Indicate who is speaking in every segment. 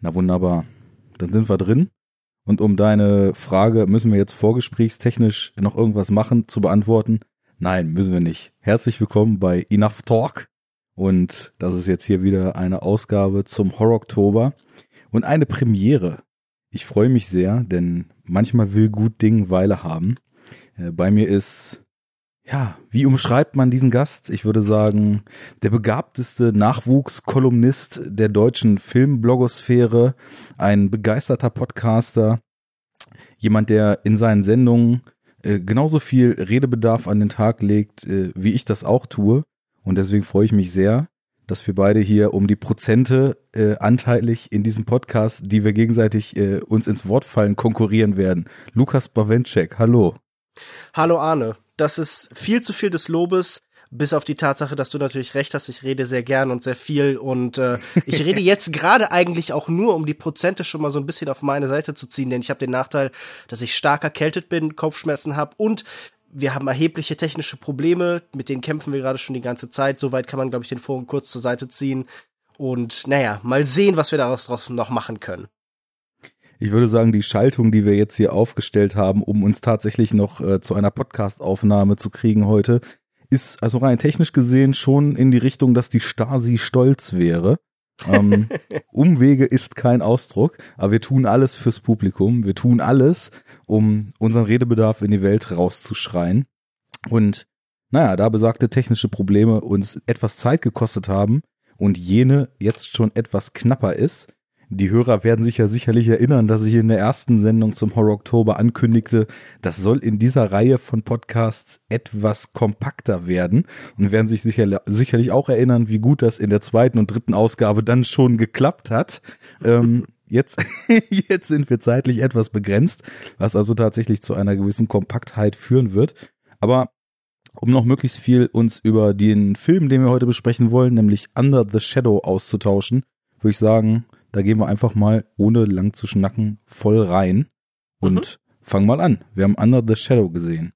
Speaker 1: Na wunderbar. Dann sind wir drin. Und um deine Frage, müssen wir jetzt vorgesprächstechnisch noch irgendwas machen, zu beantworten? Nein, müssen wir nicht. Herzlich willkommen bei Enough Talk. Und das ist jetzt hier wieder eine Ausgabe zum Horror Oktober und eine Premiere. Ich freue mich sehr, denn manchmal will gut Ding Weile haben. Äh, bei mir ist ja, wie umschreibt man diesen Gast? Ich würde sagen, der begabteste Nachwuchskolumnist der deutschen Filmblogosphäre, ein begeisterter Podcaster, jemand, der in seinen Sendungen äh, genauso viel Redebedarf an den Tag legt, äh, wie ich das auch tue. Und deswegen freue ich mich sehr, dass wir beide hier um die Prozente äh, anteilig in diesem Podcast, die wir gegenseitig äh, uns ins Wort fallen, konkurrieren werden. Lukas Bawenschek, hallo.
Speaker 2: Hallo Arne das ist viel zu viel des Lobes, bis auf die Tatsache, dass du natürlich recht hast, ich rede sehr gern und sehr viel und äh, ich rede jetzt gerade eigentlich auch nur, um die Prozente schon mal so ein bisschen auf meine Seite zu ziehen, denn ich habe den Nachteil, dass ich stark erkältet bin, Kopfschmerzen habe und wir haben erhebliche technische Probleme, mit denen kämpfen wir gerade schon die ganze Zeit. Soweit kann man, glaube ich, den Forum kurz zur Seite ziehen. Und naja, mal sehen, was wir daraus noch machen können.
Speaker 1: Ich würde sagen, die Schaltung, die wir jetzt hier aufgestellt haben, um uns tatsächlich noch äh, zu einer Podcast-Aufnahme zu kriegen heute, ist also rein technisch gesehen schon in die Richtung, dass die Stasi stolz wäre. ähm, Umwege ist kein Ausdruck, aber wir tun alles fürs Publikum. Wir tun alles, um unseren Redebedarf in die Welt rauszuschreien. Und naja, da besagte technische Probleme uns etwas Zeit gekostet haben und jene jetzt schon etwas knapper ist, die Hörer werden sich ja sicherlich erinnern, dass ich in der ersten Sendung zum Horror Oktober ankündigte, das soll in dieser Reihe von Podcasts etwas kompakter werden und werden sich sicher, sicherlich auch erinnern, wie gut das in der zweiten und dritten Ausgabe dann schon geklappt hat. Ähm, jetzt, jetzt sind wir zeitlich etwas begrenzt, was also tatsächlich zu einer gewissen Kompaktheit führen wird. Aber um noch möglichst viel uns über den Film, den wir heute besprechen wollen, nämlich Under the Shadow auszutauschen, würde ich sagen, da gehen wir einfach mal, ohne lang zu schnacken, voll rein und mhm. fangen mal an. Wir haben Under the Shadow gesehen.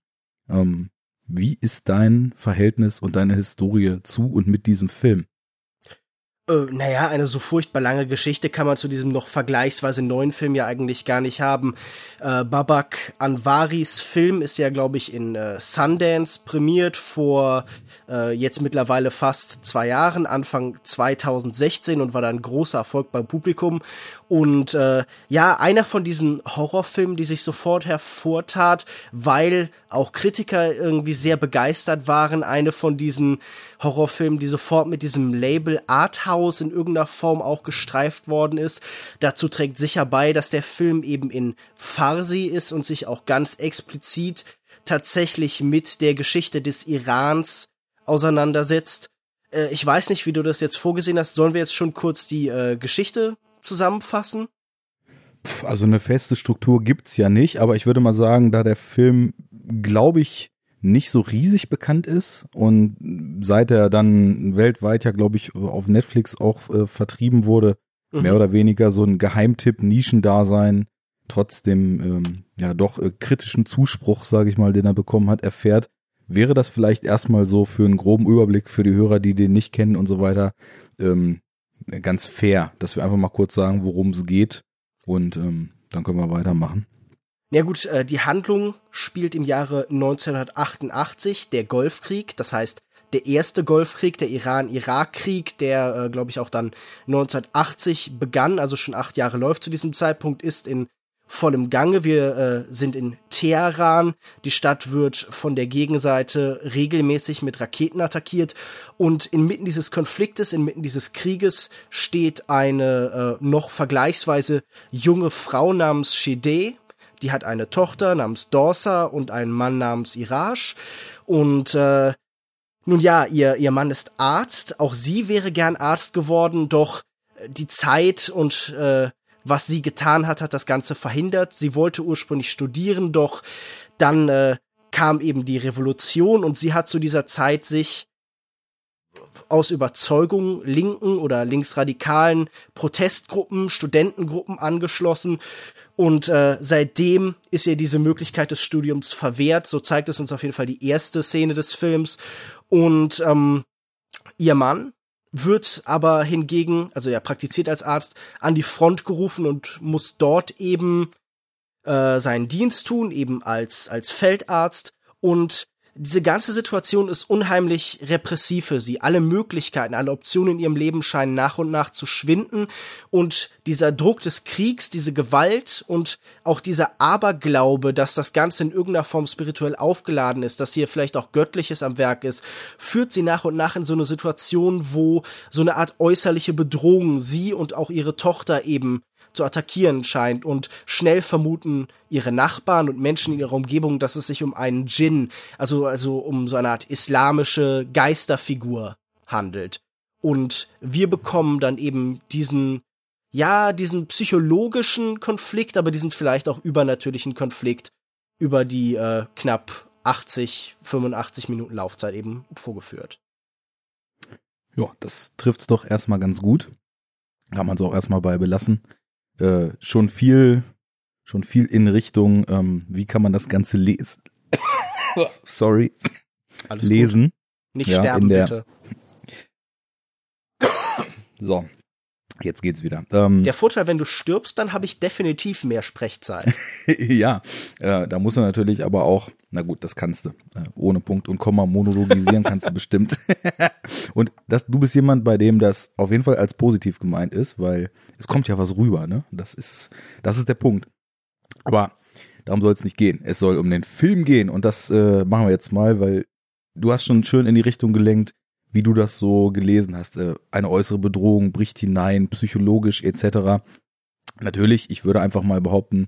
Speaker 1: Ähm, wie ist dein Verhältnis und deine Historie zu und mit diesem Film?
Speaker 2: Äh, naja, eine so furchtbar lange Geschichte kann man zu diesem noch vergleichsweise neuen Film ja eigentlich gar nicht haben. Äh, Babak Anwaris Film ist ja, glaube ich, in äh, Sundance prämiert vor äh, jetzt mittlerweile fast zwei Jahren, Anfang 2016 und war dann ein großer Erfolg beim Publikum. Und äh, ja, einer von diesen Horrorfilmen, die sich sofort hervortat, weil auch Kritiker irgendwie sehr begeistert waren. Eine von diesen Horrorfilmen, die sofort mit diesem Label Arthouse in irgendeiner Form auch gestreift worden ist. Dazu trägt sicher bei, dass der Film eben in Farsi ist und sich auch ganz explizit tatsächlich mit der Geschichte des Irans auseinandersetzt. Äh, ich weiß nicht, wie du das jetzt vorgesehen hast. Sollen wir jetzt schon kurz die äh, Geschichte zusammenfassen?
Speaker 1: Also eine feste Struktur gibt's ja nicht, aber ich würde mal sagen, da der Film, glaube ich, nicht so riesig bekannt ist und seit er dann weltweit ja, glaube ich, auf Netflix auch äh, vertrieben wurde, mhm. mehr oder weniger so ein Geheimtipp, Nischendasein, trotzdem ähm, ja doch äh, kritischen Zuspruch, sage ich mal, den er bekommen hat, erfährt, wäre das vielleicht erstmal so für einen groben Überblick für die Hörer, die den nicht kennen und so weiter, ähm, ganz fair, dass wir einfach mal kurz sagen, worum es geht und ähm, dann können wir weitermachen.
Speaker 2: Ja gut, äh, die Handlung spielt im Jahre 1988, der Golfkrieg, das heißt der erste Golfkrieg, der Iran-Irak-Krieg, der, äh, glaube ich, auch dann 1980 begann, also schon acht Jahre läuft zu diesem Zeitpunkt, ist in vollem Gange. Wir äh, sind in Teheran. Die Stadt wird von der Gegenseite regelmäßig mit Raketen attackiert. Und inmitten dieses Konfliktes, inmitten dieses Krieges steht eine äh, noch vergleichsweise junge Frau namens Shide. Die hat eine Tochter namens Dorsa und einen Mann namens Iraj. Und äh, nun ja, ihr, ihr Mann ist Arzt. Auch sie wäre gern Arzt geworden, doch die Zeit und äh, was sie getan hat, hat das Ganze verhindert. Sie wollte ursprünglich studieren, doch dann äh, kam eben die Revolution und sie hat zu dieser Zeit sich aus Überzeugung linken oder linksradikalen Protestgruppen, Studentengruppen angeschlossen und äh, seitdem ist ihr diese Möglichkeit des Studiums verwehrt. So zeigt es uns auf jeden Fall die erste Szene des Films und ähm, ihr Mann wird aber hingegen, also er praktiziert als Arzt, an die Front gerufen und muss dort eben äh, seinen Dienst tun, eben als, als Feldarzt. Und diese ganze Situation ist unheimlich repressiv für sie. Alle Möglichkeiten, alle Optionen in ihrem Leben scheinen nach und nach zu schwinden. Und dieser Druck des Kriegs, diese Gewalt und auch dieser Aberglaube, dass das Ganze in irgendeiner Form spirituell aufgeladen ist, dass hier vielleicht auch Göttliches am Werk ist, führt sie nach und nach in so eine Situation, wo so eine Art äußerliche Bedrohung sie und auch ihre Tochter eben zu attackieren scheint und schnell vermuten ihre Nachbarn und Menschen in ihrer Umgebung, dass es sich um einen Djinn, also, also um so eine Art islamische Geisterfigur handelt. Und wir bekommen dann eben diesen, ja, diesen psychologischen Konflikt, aber diesen vielleicht auch übernatürlichen Konflikt über die äh, knapp 80, 85 Minuten Laufzeit eben vorgeführt.
Speaker 1: Ja, das trifft's doch erstmal ganz gut. Kann man es auch erstmal bei belassen äh, schon viel, schon viel in Richtung, ähm, wie kann man das Ganze lesen? Sorry. Alles lesen. Gut.
Speaker 2: Nicht ja, sterben, der, bitte.
Speaker 1: So, Jetzt geht's wieder. Ähm,
Speaker 2: Der Vorteil, wenn du stirbst, dann habe ich definitiv mehr Sprechzeit.
Speaker 1: ja, äh, da musst du natürlich aber auch, na gut, das kannst du. Äh, ohne Punkt und Komma monologisieren kannst du bestimmt. und das, du bist jemand, bei dem das auf jeden Fall als positiv gemeint ist, weil es kommt ja was rüber, ne? Das ist, das ist der Punkt. Aber darum soll es nicht gehen. Es soll um den Film gehen und das äh, machen wir jetzt mal, weil du hast schon schön in die Richtung gelenkt, wie du das so gelesen hast. Äh, eine äußere Bedrohung bricht hinein, psychologisch etc. Natürlich, ich würde einfach mal behaupten,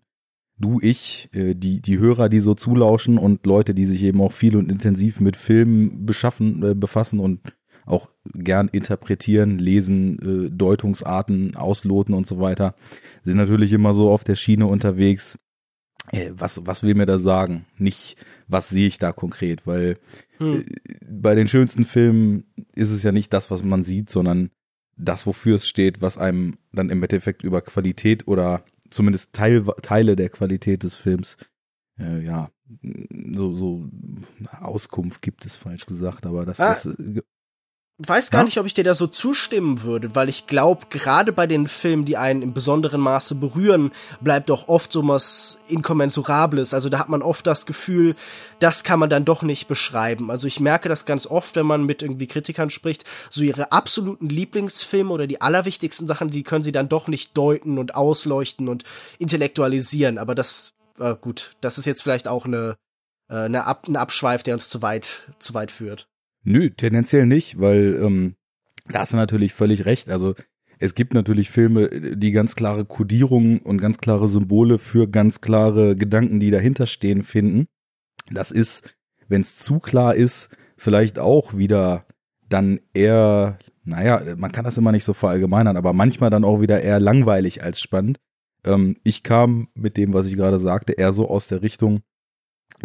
Speaker 1: du, ich, äh, die, die Hörer, die so zulauschen und Leute, die sich eben auch viel und intensiv mit Filmen beschaffen, äh, befassen und auch gern interpretieren, lesen, Deutungsarten ausloten und so weiter, sind natürlich immer so auf der Schiene unterwegs. Was, was will mir da sagen? Nicht, was sehe ich da konkret, weil hm. Bei den schönsten Filmen ist es ja nicht das, was man sieht, sondern das, wofür es steht, was einem dann im Endeffekt über Qualität oder zumindest Teil, Teile der Qualität des Films, äh, ja, so, so Auskunft gibt es falsch gesagt, aber das ah, ist, äh,
Speaker 2: weiß gar ja? nicht, ob ich dir da so zustimmen würde, weil ich glaube, gerade bei den Filmen, die einen im besonderen Maße berühren, bleibt doch oft so was Inkommensurables. Also da hat man oft das Gefühl, das kann man dann doch nicht beschreiben. Also ich merke das ganz oft, wenn man mit irgendwie Kritikern spricht, so ihre absoluten Lieblingsfilme oder die allerwichtigsten Sachen, die können sie dann doch nicht deuten und ausleuchten und intellektualisieren. Aber das, äh, gut, das ist jetzt vielleicht auch eine, äh, eine Ab ein Abschweif, der uns zu weit, zu weit führt.
Speaker 1: Nö, tendenziell nicht, weil ähm, da hast du natürlich völlig recht. Also es gibt natürlich Filme, die ganz klare Kodierungen und ganz klare Symbole für ganz klare Gedanken, die dahinter stehen, finden. Das ist, wenn es zu klar ist, vielleicht auch wieder dann eher, naja, man kann das immer nicht so verallgemeinern, aber manchmal dann auch wieder eher langweilig als spannend. Ähm, ich kam mit dem, was ich gerade sagte, eher so aus der Richtung,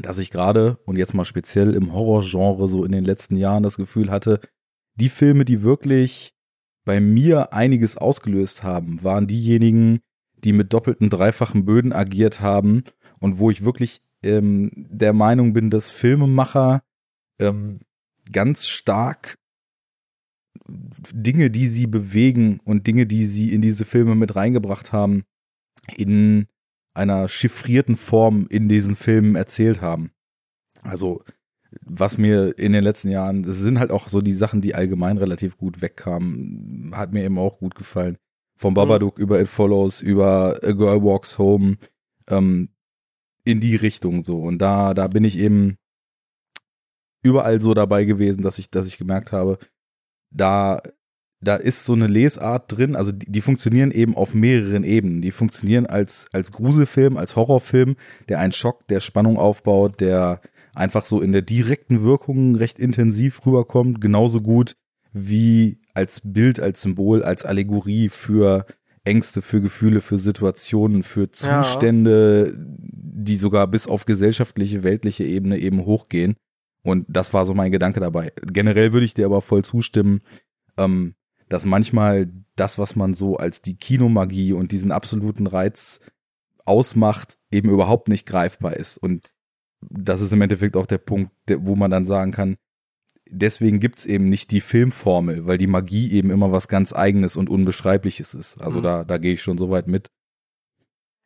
Speaker 1: dass ich gerade und jetzt mal speziell im Horrorgenre so in den letzten Jahren das Gefühl hatte, die Filme, die wirklich bei mir einiges ausgelöst haben, waren diejenigen, die mit doppelten, dreifachen Böden agiert haben und wo ich wirklich ähm, der Meinung bin, dass Filmemacher ähm, ganz stark Dinge, die sie bewegen und Dinge, die sie in diese Filme mit reingebracht haben, in einer chiffrierten Form in diesen Filmen erzählt haben. Also, was mir in den letzten Jahren, das sind halt auch so die Sachen, die allgemein relativ gut wegkamen, hat mir eben auch gut gefallen. Vom Babadook mhm. über It Follows, über A Girl Walks Home, ähm, in die Richtung so. Und da, da bin ich eben überall so dabei gewesen, dass ich, dass ich gemerkt habe, da da ist so eine Lesart drin, also die, die, funktionieren eben auf mehreren Ebenen. Die funktionieren als, als Gruselfilm, als Horrorfilm, der einen Schock, der Spannung aufbaut, der einfach so in der direkten Wirkung recht intensiv rüberkommt, genauso gut wie als Bild, als Symbol, als Allegorie für Ängste, für Gefühle, für Situationen, für Zustände, ja. die sogar bis auf gesellschaftliche, weltliche Ebene eben hochgehen. Und das war so mein Gedanke dabei. Generell würde ich dir aber voll zustimmen, ähm, dass manchmal das, was man so als die Kinomagie und diesen absoluten Reiz ausmacht, eben überhaupt nicht greifbar ist. Und das ist im Endeffekt auch der Punkt, wo man dann sagen kann, deswegen gibt's eben nicht die Filmformel, weil die Magie eben immer was ganz eigenes und unbeschreibliches ist. Also mhm. da, da gehe ich schon so weit mit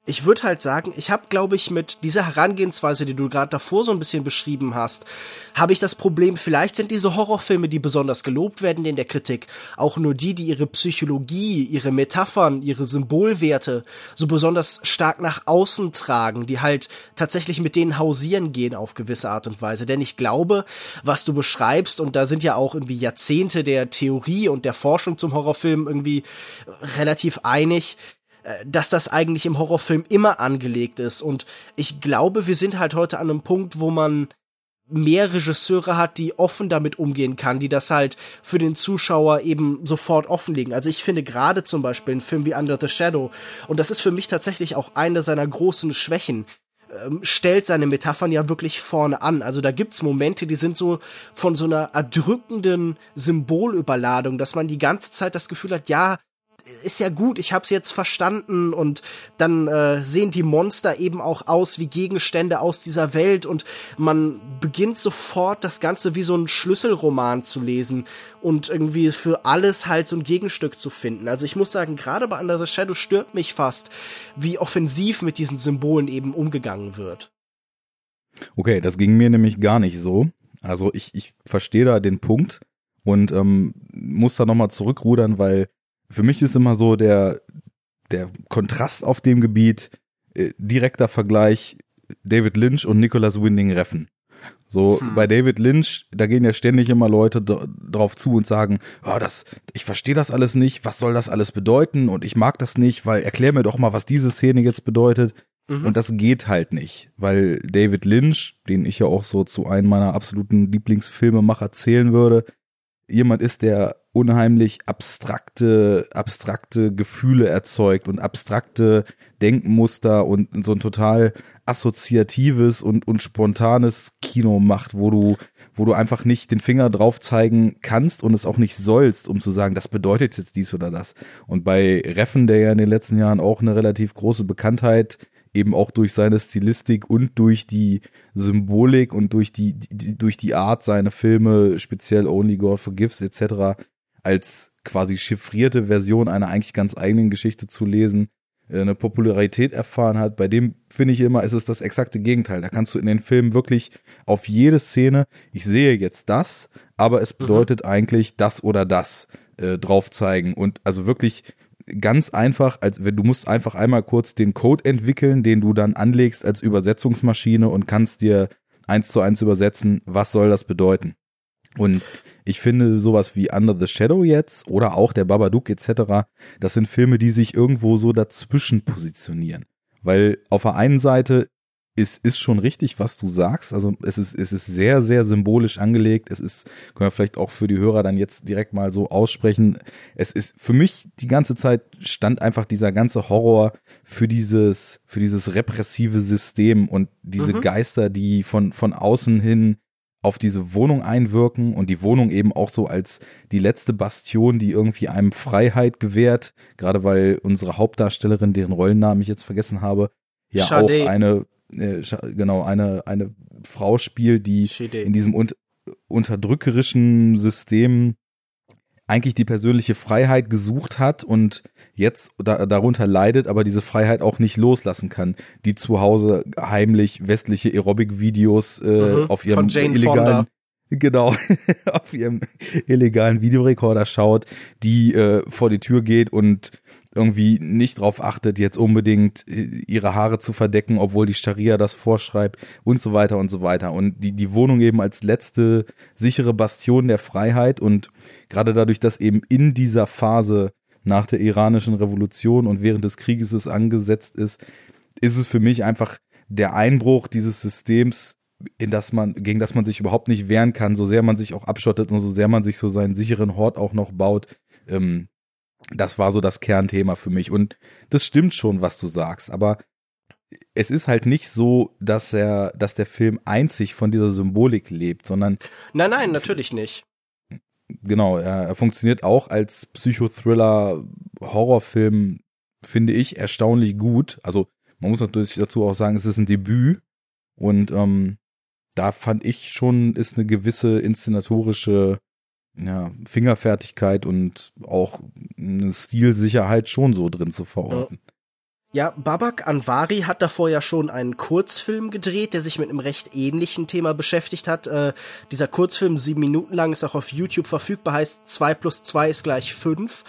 Speaker 2: ich würde halt sagen, ich habe, glaube ich, mit dieser Herangehensweise, die du gerade davor so ein bisschen beschrieben hast, habe ich das Problem, vielleicht sind diese Horrorfilme, die besonders gelobt werden in der Kritik, auch nur die, die ihre Psychologie, ihre Metaphern, ihre Symbolwerte so besonders stark nach außen tragen, die halt tatsächlich mit denen hausieren gehen auf gewisse Art und Weise. Denn ich glaube, was du beschreibst, und da sind ja auch irgendwie Jahrzehnte der Theorie und der Forschung zum Horrorfilm irgendwie relativ einig, dass das eigentlich im Horrorfilm immer angelegt ist. Und ich glaube, wir sind halt heute an einem Punkt, wo man mehr Regisseure hat, die offen damit umgehen kann, die das halt für den Zuschauer eben sofort offenlegen. Also ich finde gerade zum Beispiel einen Film wie Under the Shadow, und das ist für mich tatsächlich auch eine seiner großen Schwächen, ähm, stellt seine Metaphern ja wirklich vorne an. Also da gibt's Momente, die sind so von so einer erdrückenden Symbolüberladung, dass man die ganze Zeit das Gefühl hat, ja, ist ja gut, ich hab's jetzt verstanden und dann äh, sehen die Monster eben auch aus wie Gegenstände aus dieser Welt und man beginnt sofort das Ganze wie so ein Schlüsselroman zu lesen und irgendwie für alles halt so ein Gegenstück zu finden. Also ich muss sagen, gerade bei Under the Shadow stört mich fast, wie offensiv mit diesen Symbolen eben umgegangen wird.
Speaker 1: Okay, das ging mir nämlich gar nicht so. Also ich, ich verstehe da den Punkt und ähm, muss da nochmal zurückrudern, weil für mich ist immer so der, der Kontrast auf dem Gebiet, äh, direkter Vergleich David Lynch und Nicholas Winding Reffen. So, hm. bei David Lynch, da gehen ja ständig immer Leute drauf zu und sagen, oh, das, ich verstehe das alles nicht, was soll das alles bedeuten und ich mag das nicht, weil erklär mir doch mal, was diese Szene jetzt bedeutet. Mhm. Und das geht halt nicht, weil David Lynch, den ich ja auch so zu einem meiner absoluten Lieblingsfilmemacher zählen würde, jemand ist, der unheimlich abstrakte, abstrakte Gefühle erzeugt und abstrakte Denkmuster und so ein total assoziatives und, und spontanes Kino macht, wo du, wo du einfach nicht den Finger drauf zeigen kannst und es auch nicht sollst, um zu sagen, das bedeutet jetzt dies oder das. Und bei Reffen, der ja in den letzten Jahren auch eine relativ große Bekanntheit eben auch durch seine Stilistik und durch die Symbolik und durch die, die durch die Art seine Filme, speziell Only God Forgives etc., als quasi chiffrierte Version einer eigentlich ganz eigenen Geschichte zu lesen, äh, eine Popularität erfahren hat. Bei dem finde ich immer, ist es das exakte Gegenteil. Da kannst du in den Filmen wirklich auf jede Szene, ich sehe jetzt das, aber es mhm. bedeutet mhm. eigentlich das oder das äh, drauf zeigen und also wirklich ganz einfach, als wenn du musst einfach einmal kurz den Code entwickeln, den du dann anlegst als Übersetzungsmaschine und kannst dir eins zu eins übersetzen, was soll das bedeuten. Und ich finde sowas wie Under the Shadow jetzt oder auch der Babadook etc., das sind Filme, die sich irgendwo so dazwischen positionieren. Weil auf der einen Seite es ist schon richtig, was du sagst. Also es ist, es ist sehr, sehr symbolisch angelegt. Es ist, können wir vielleicht auch für die Hörer dann jetzt direkt mal so aussprechen. Es ist für mich die ganze Zeit stand einfach dieser ganze Horror für dieses, für dieses repressive System und diese mhm. Geister, die von, von außen hin auf diese Wohnung einwirken und die Wohnung eben auch so als die letzte Bastion, die irgendwie einem Freiheit gewährt, gerade weil unsere Hauptdarstellerin, deren Rollennamen ich jetzt vergessen habe, ja Schade. auch eine äh, genau, eine, eine Frau spielt, die Shide. in diesem un unterdrückerischen System eigentlich die persönliche Freiheit gesucht hat und jetzt da, darunter leidet, aber diese Freiheit auch nicht loslassen kann, die zu Hause heimlich westliche Aerobic-Videos äh, mhm, auf ihrem illegalen Fonda. genau auf ihrem illegalen Videorekorder schaut, die äh, vor die Tür geht und irgendwie nicht drauf achtet, jetzt unbedingt äh, ihre Haare zu verdecken, obwohl die Scharia das vorschreibt und so weiter und so weiter. Und die, die Wohnung eben als letzte sichere Bastion der Freiheit und gerade dadurch, dass eben in dieser Phase nach der iranischen Revolution und während des Krieges es angesetzt ist, ist es für mich einfach der Einbruch dieses Systems, in das man, gegen das man sich überhaupt nicht wehren kann, so sehr man sich auch abschottet und so sehr man sich so seinen sicheren Hort auch noch baut, ähm, das war so das Kernthema für mich. Und das stimmt schon, was du sagst, aber es ist halt nicht so, dass er, dass der Film einzig von dieser Symbolik lebt, sondern.
Speaker 2: Nein, nein, natürlich nicht.
Speaker 1: Genau, er, er funktioniert auch als Psychothriller, Horrorfilm, finde ich, erstaunlich gut. Also, man muss natürlich dazu auch sagen, es ist ein Debüt und ähm, da fand ich schon, ist eine gewisse inszenatorische ja, Fingerfertigkeit und auch eine Stilsicherheit schon so drin zu verorten.
Speaker 2: Ja, Babak Anwari hat davor ja schon einen Kurzfilm gedreht, der sich mit einem recht ähnlichen Thema beschäftigt hat. Äh, dieser Kurzfilm, sieben Minuten lang, ist auch auf YouTube verfügbar, heißt zwei plus zwei ist gleich fünf.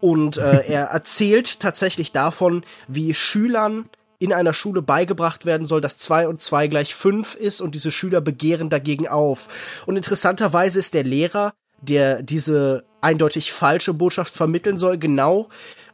Speaker 2: Und äh, er erzählt tatsächlich davon, wie Schülern in einer Schule beigebracht werden soll, dass zwei und zwei gleich fünf ist und diese Schüler begehren dagegen auf. Und interessanterweise ist der Lehrer, der diese eindeutig falsche Botschaft vermitteln soll, genau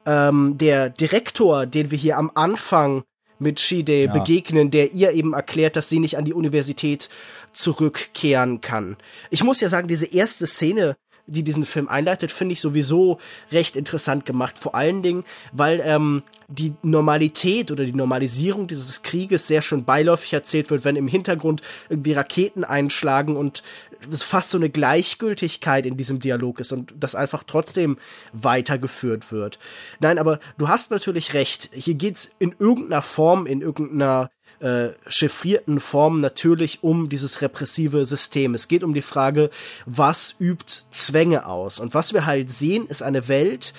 Speaker 2: ähm, der Direktor, den wir hier am Anfang mit Shide ja. begegnen, der ihr eben erklärt, dass sie nicht an die Universität zurückkehren kann. Ich muss ja sagen, diese erste Szene, die diesen Film einleitet, finde ich sowieso recht interessant gemacht. Vor allen Dingen, weil ähm, die Normalität oder die Normalisierung dieses Krieges sehr schön beiläufig erzählt wird, wenn im Hintergrund irgendwie Raketen einschlagen und fast so eine Gleichgültigkeit in diesem Dialog ist und das einfach trotzdem weitergeführt wird. Nein, aber du hast natürlich recht. Hier geht's in irgendeiner Form, in irgendeiner äh, chiffrierten Form natürlich um dieses repressive System. Es geht um die Frage, was übt Zwänge aus? Und was wir halt sehen, ist eine Welt,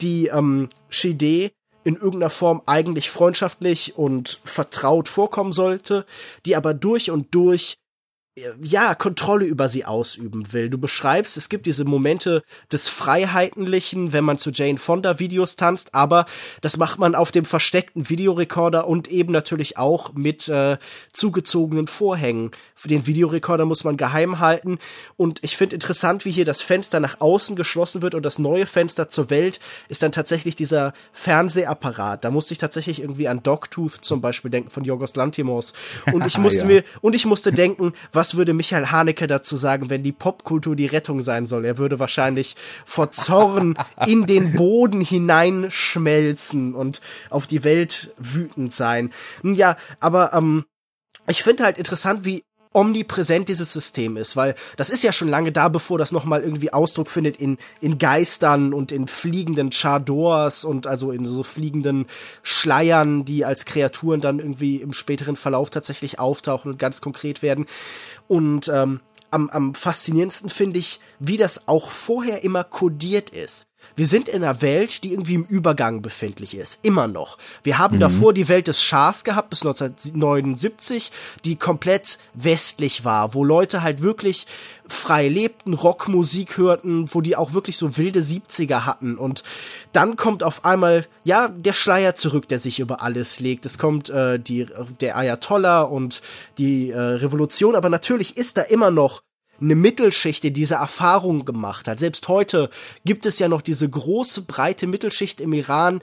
Speaker 2: die ähm, Shide in irgendeiner Form eigentlich freundschaftlich und vertraut vorkommen sollte, die aber durch und durch ja, Kontrolle über sie ausüben will. Du beschreibst, es gibt diese Momente des Freiheitenlichen, wenn man zu Jane Fonda Videos tanzt, aber das macht man auf dem versteckten Videorekorder und eben natürlich auch mit äh, zugezogenen Vorhängen. Für den Videorekorder muss man geheim halten und ich finde interessant, wie hier das Fenster nach außen geschlossen wird und das neue Fenster zur Welt ist dann tatsächlich dieser Fernsehapparat. Da musste ich tatsächlich irgendwie an Dogtooth zum Beispiel denken von Jorgos Lantimos und ich musste ja. mir und ich musste denken, was was würde Michael Haneke dazu sagen, wenn die Popkultur die Rettung sein soll? Er würde wahrscheinlich vor Zorn in den Boden hineinschmelzen und auf die Welt wütend sein. Ja, aber ähm, ich finde halt interessant, wie omnipräsent dieses System ist, weil das ist ja schon lange da, bevor das nochmal irgendwie Ausdruck findet in, in Geistern und in fliegenden Chadors und also in so fliegenden Schleiern, die als Kreaturen dann irgendwie im späteren Verlauf tatsächlich auftauchen und ganz konkret werden. Und ähm, am, am faszinierendsten finde ich, wie das auch vorher immer kodiert ist. Wir sind in einer Welt, die irgendwie im Übergang befindlich ist. Immer noch. Wir haben mhm. davor die Welt des Schahs gehabt bis 1979, die komplett westlich war, wo Leute halt wirklich frei lebten, Rockmusik hörten, wo die auch wirklich so wilde 70er hatten. Und dann kommt auf einmal, ja, der Schleier zurück, der sich über alles legt. Es kommt äh, die, der Ayatollah und die äh, Revolution, aber natürlich ist da immer noch eine Mittelschicht, die diese Erfahrung gemacht hat. Selbst heute gibt es ja noch diese große, breite Mittelschicht im Iran,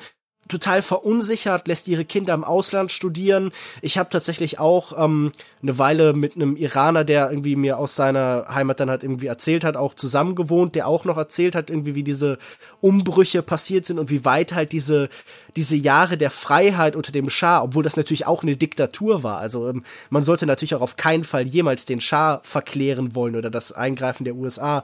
Speaker 2: total verunsichert, lässt ihre Kinder im Ausland studieren. Ich habe tatsächlich auch ähm, eine Weile mit einem Iraner, der irgendwie mir aus seiner Heimat dann halt irgendwie erzählt hat, auch zusammen gewohnt, der auch noch erzählt hat, irgendwie wie diese Umbrüche passiert sind und wie weit halt diese diese Jahre der Freiheit unter dem Schah, obwohl das natürlich auch eine Diktatur war. Also ähm, man sollte natürlich auch auf keinen Fall jemals den Schah verklären wollen oder das Eingreifen der USA.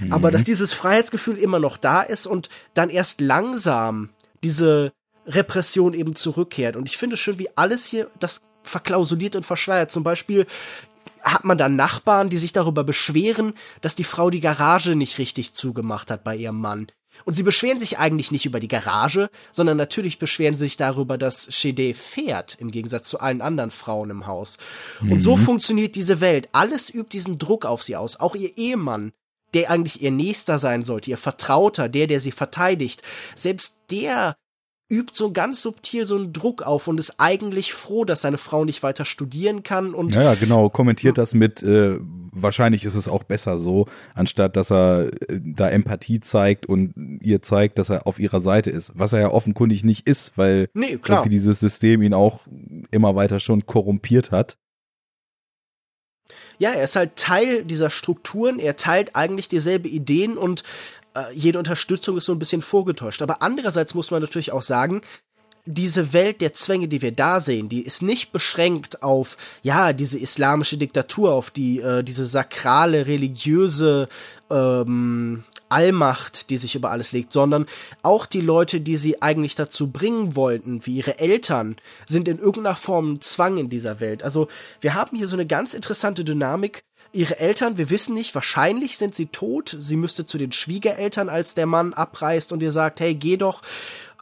Speaker 2: Mhm. Aber dass dieses Freiheitsgefühl immer noch da ist und dann erst langsam diese Repression eben zurückkehrt. Und ich finde schön, wie alles hier das verklausuliert und verschleiert. Zum Beispiel hat man dann Nachbarn, die sich darüber beschweren, dass die Frau die Garage nicht richtig zugemacht hat bei ihrem Mann. Und sie beschweren sich eigentlich nicht über die Garage, sondern natürlich beschweren sie sich darüber, dass Shede fährt, im Gegensatz zu allen anderen Frauen im Haus. Mhm. Und so mhm. funktioniert diese Welt. Alles übt diesen Druck auf sie aus. Auch ihr Ehemann, der eigentlich ihr Nächster sein sollte, ihr Vertrauter, der, der sie verteidigt. Selbst der übt so ganz subtil so einen Druck auf und ist eigentlich froh, dass seine Frau nicht weiter studieren kann und
Speaker 1: ja, genau kommentiert das mit äh, wahrscheinlich ist es auch besser so anstatt dass er äh, da Empathie zeigt und ihr zeigt, dass er auf ihrer Seite ist, was er ja offenkundig nicht ist, weil nee, klar. dieses System ihn auch immer weiter schon korrumpiert hat.
Speaker 2: Ja, er ist halt Teil dieser Strukturen, er teilt eigentlich dieselbe Ideen und äh, jede Unterstützung ist so ein bisschen vorgetäuscht. Aber andererseits muss man natürlich auch sagen, diese Welt der Zwänge, die wir da sehen, die ist nicht beschränkt auf, ja, diese islamische Diktatur, auf die, äh, diese sakrale, religiöse ähm, Allmacht, die sich über alles legt, sondern auch die Leute, die sie eigentlich dazu bringen wollten, wie ihre Eltern, sind in irgendeiner Form Zwang in dieser Welt. Also wir haben hier so eine ganz interessante Dynamik. Ihre Eltern, wir wissen nicht, wahrscheinlich sind sie tot. Sie müsste zu den Schwiegereltern, als der Mann abreist und ihr sagt, hey, geh doch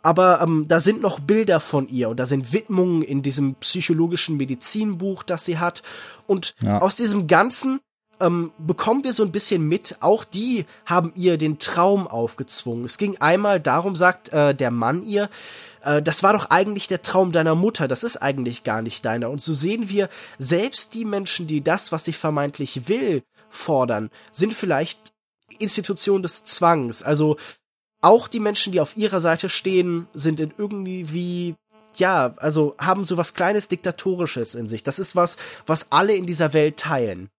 Speaker 2: aber ähm, da sind noch Bilder von ihr und da sind Widmungen in diesem psychologischen Medizinbuch, das sie hat. Und ja. aus diesem Ganzen ähm, bekommen wir so ein bisschen mit, auch die haben ihr den Traum aufgezwungen. Es ging einmal darum, sagt äh, der Mann ihr, äh, das war doch eigentlich der Traum deiner Mutter, das ist eigentlich gar nicht deiner. Und so sehen wir, selbst die Menschen, die das, was sie vermeintlich will, fordern, sind vielleicht Institutionen des Zwangs. Also auch die Menschen, die auf ihrer Seite stehen, sind in irgendwie ja, also haben so was kleines diktatorisches in sich. Das ist was, was alle in dieser Welt teilen.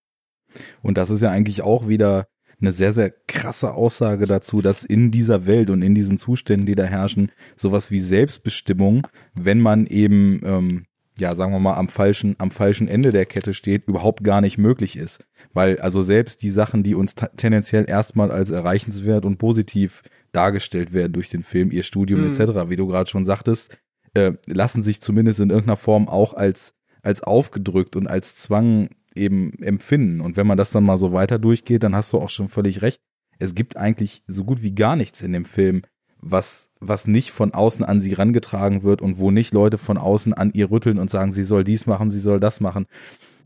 Speaker 1: Und das ist ja eigentlich auch wieder eine sehr, sehr krasse Aussage dazu, dass in dieser Welt und in diesen Zuständen, die da herrschen, sowas wie Selbstbestimmung, wenn man eben, ähm, ja, sagen wir mal, am falschen, am falschen Ende der Kette steht, überhaupt gar nicht möglich ist. Weil also selbst die Sachen, die uns tendenziell erstmal als erreichenswert und positiv dargestellt werden durch den Film, ihr Studium mhm. etc., wie du gerade schon sagtest, äh, lassen sich zumindest in irgendeiner Form auch als, als aufgedrückt und als Zwang eben empfinden. Und wenn man das dann mal so weiter durchgeht, dann hast du auch schon völlig recht. Es gibt eigentlich so gut wie gar nichts in dem Film, was, was nicht von außen an sie rangetragen wird und wo nicht Leute von außen an ihr rütteln und sagen, sie soll dies machen, sie soll das machen.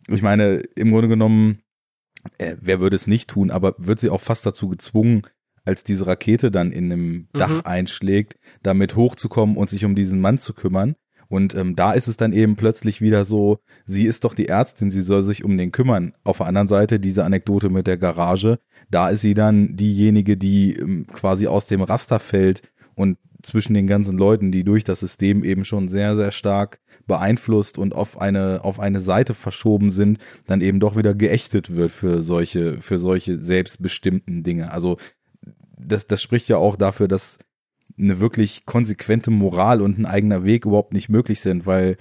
Speaker 1: Ich meine, im Grunde genommen, äh, wer würde es nicht tun, aber wird sie auch fast dazu gezwungen, als diese Rakete dann in einem Dach mhm. einschlägt, damit hochzukommen und sich um diesen Mann zu kümmern. Und ähm, da ist es dann eben plötzlich wieder so, sie ist doch die Ärztin, sie soll sich um den kümmern. Auf der anderen Seite diese Anekdote mit der Garage, da ist sie dann diejenige, die ähm, quasi aus dem Raster fällt und zwischen den ganzen Leuten, die durch das System eben schon sehr, sehr stark beeinflusst und auf eine, auf eine Seite verschoben sind, dann eben doch wieder geächtet wird für solche, für solche selbstbestimmten Dinge. Also das, das spricht ja auch dafür, dass eine wirklich konsequente Moral und ein eigener Weg überhaupt nicht möglich sind, weil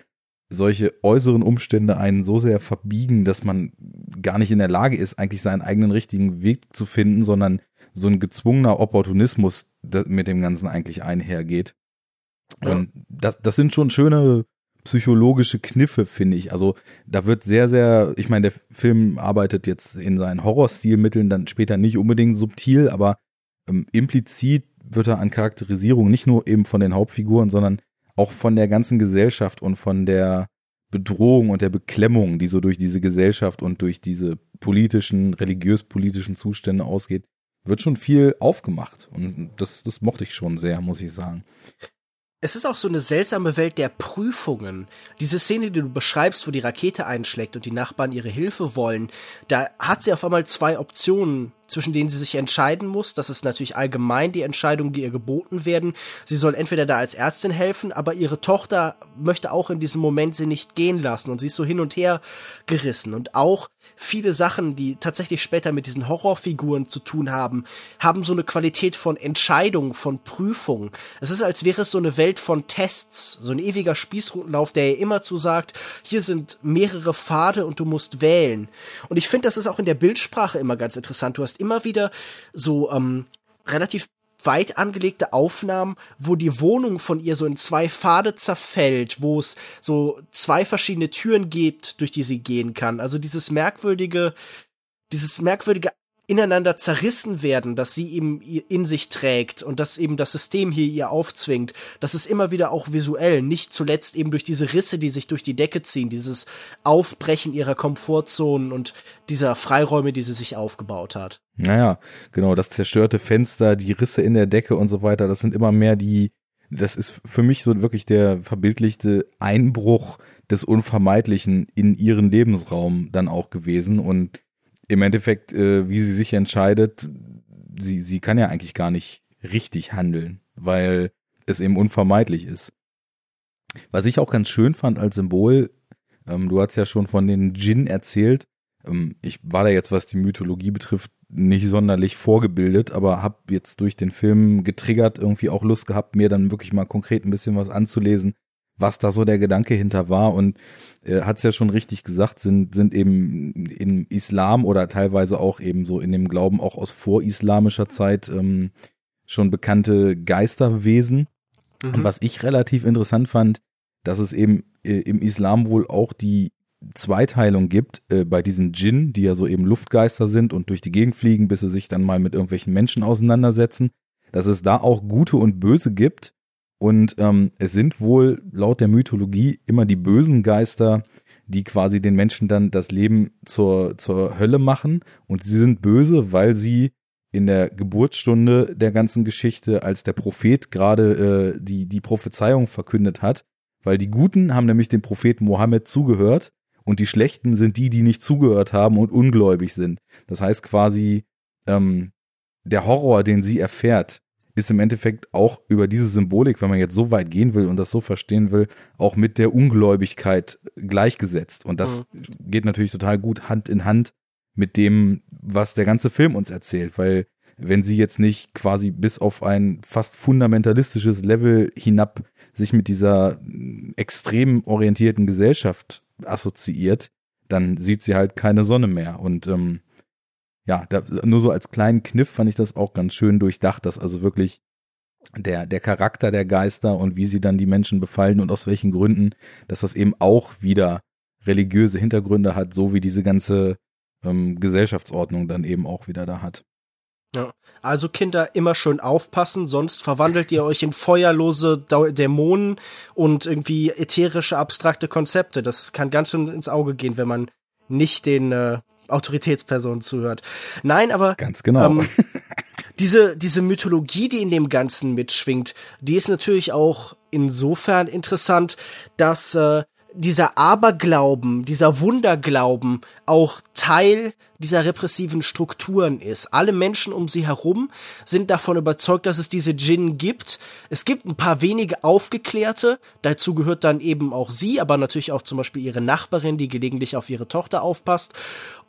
Speaker 1: solche äußeren Umstände einen so sehr verbiegen, dass man gar nicht in der Lage ist, eigentlich seinen eigenen richtigen Weg zu finden, sondern so ein gezwungener Opportunismus mit dem Ganzen eigentlich einhergeht. Ja. Und das, das sind schon schöne psychologische Kniffe, finde ich. Also da wird sehr, sehr, ich meine, der Film arbeitet jetzt in seinen Horrorstilmitteln dann später nicht unbedingt subtil, aber ähm, implizit wird er an Charakterisierung nicht nur eben von den Hauptfiguren, sondern auch von der ganzen Gesellschaft und von der Bedrohung und der Beklemmung, die so durch diese Gesellschaft und durch diese politischen, religiös-politischen Zustände ausgeht, wird schon viel aufgemacht. Und das, das mochte ich schon sehr, muss ich sagen
Speaker 2: es ist auch so eine seltsame Welt der Prüfungen. Diese Szene, die du beschreibst, wo die Rakete einschlägt und die Nachbarn ihre Hilfe wollen, da hat sie auf einmal zwei Optionen zwischen denen sie sich entscheiden muss. Das ist natürlich allgemein die Entscheidung, die ihr geboten werden. Sie soll entweder da als Ärztin helfen, aber ihre Tochter möchte auch in diesem Moment sie nicht gehen lassen und sie ist so hin und her gerissen. Und auch viele Sachen, die tatsächlich später mit diesen Horrorfiguren zu tun haben, haben so eine Qualität von Entscheidung, von Prüfung. Es ist, als wäre es so eine Welt von Tests, so ein ewiger Spießrutenlauf, der ihr immer zu sagt, hier sind mehrere Pfade und du musst wählen. Und ich finde, das ist auch in der Bildsprache immer ganz interessant. Du hast immer wieder so ähm, relativ weit angelegte Aufnahmen, wo die Wohnung von ihr so in zwei Pfade zerfällt, wo es so zwei verschiedene Türen gibt, durch die sie gehen kann. Also dieses merkwürdige, dieses merkwürdige ineinander zerrissen werden, dass sie eben in sich trägt und dass eben das System hier ihr aufzwingt. Das ist immer wieder auch visuell, nicht zuletzt eben durch diese Risse, die sich durch die Decke ziehen, dieses Aufbrechen ihrer Komfortzonen und dieser Freiräume, die sie sich aufgebaut hat.
Speaker 1: Naja, genau, das zerstörte Fenster, die Risse in der Decke und so weiter, das sind immer mehr die, das ist für mich so wirklich der verbildlichte Einbruch des Unvermeidlichen in ihren Lebensraum dann auch gewesen und im Endeffekt, äh, wie sie sich entscheidet, sie, sie kann ja eigentlich gar nicht richtig handeln, weil es eben unvermeidlich ist. Was ich auch ganz schön fand als Symbol, ähm, du hast ja schon von den Djinn erzählt. Ähm, ich war da jetzt, was die Mythologie betrifft, nicht sonderlich vorgebildet, aber habe jetzt durch den Film getriggert, irgendwie auch Lust gehabt, mir dann wirklich mal konkret ein bisschen was anzulesen, was da so der Gedanke hinter war und äh, hat es ja schon richtig gesagt, sind, sind eben im Islam oder teilweise auch eben so in dem Glauben auch aus vorislamischer Zeit ähm, schon bekannte Geisterwesen. Mhm. Und was ich relativ interessant fand, dass es eben äh, im Islam wohl auch die Zweiteilung gibt äh, bei diesen Djinn, die ja so eben Luftgeister sind und durch die Gegend fliegen, bis sie sich dann mal mit irgendwelchen Menschen auseinandersetzen, dass es da auch gute und böse gibt. Und ähm, es sind wohl laut der Mythologie immer die bösen Geister, die quasi den Menschen dann das Leben zur, zur Hölle machen. Und sie sind böse, weil sie in der Geburtsstunde der ganzen Geschichte, als der Prophet gerade äh, die, die Prophezeiung verkündet hat, weil die Guten haben nämlich dem Propheten Mohammed zugehört und die Schlechten sind die, die nicht zugehört haben und ungläubig sind. Das heißt quasi, ähm, der Horror, den sie erfährt, ist im Endeffekt auch über diese Symbolik, wenn man jetzt so weit gehen will und das so verstehen will, auch mit der Ungläubigkeit gleichgesetzt. Und das mhm. geht natürlich total gut Hand in Hand mit dem, was der ganze Film uns erzählt, weil wenn sie jetzt nicht quasi bis auf ein fast fundamentalistisches Level hinab sich mit dieser extrem orientierten Gesellschaft assoziiert, dann sieht sie halt keine Sonne mehr. Und ähm, ja, da, nur so als kleinen Kniff fand ich das auch ganz schön durchdacht, dass also wirklich der, der Charakter der Geister und wie sie dann die Menschen befallen und aus welchen Gründen, dass das eben auch wieder religiöse Hintergründe hat, so wie diese ganze ähm, Gesellschaftsordnung dann eben auch wieder da hat.
Speaker 2: Ja. Also Kinder immer schön aufpassen, sonst verwandelt ihr euch in feuerlose Dämonen und irgendwie ätherische, abstrakte Konzepte. Das kann ganz schön ins Auge gehen, wenn man nicht den äh, Autoritätspersonen zuhört. Nein, aber
Speaker 1: ganz genau. Ähm,
Speaker 2: diese diese Mythologie, die in dem Ganzen mitschwingt, die ist natürlich auch insofern interessant, dass äh, dieser Aberglauben, dieser Wunderglauben auch Teil dieser repressiven Strukturen ist. Alle Menschen um sie herum sind davon überzeugt, dass es diese Djinn gibt. Es gibt ein paar wenige Aufgeklärte, dazu gehört dann eben auch sie, aber natürlich auch zum Beispiel ihre Nachbarin, die gelegentlich auf ihre Tochter aufpasst.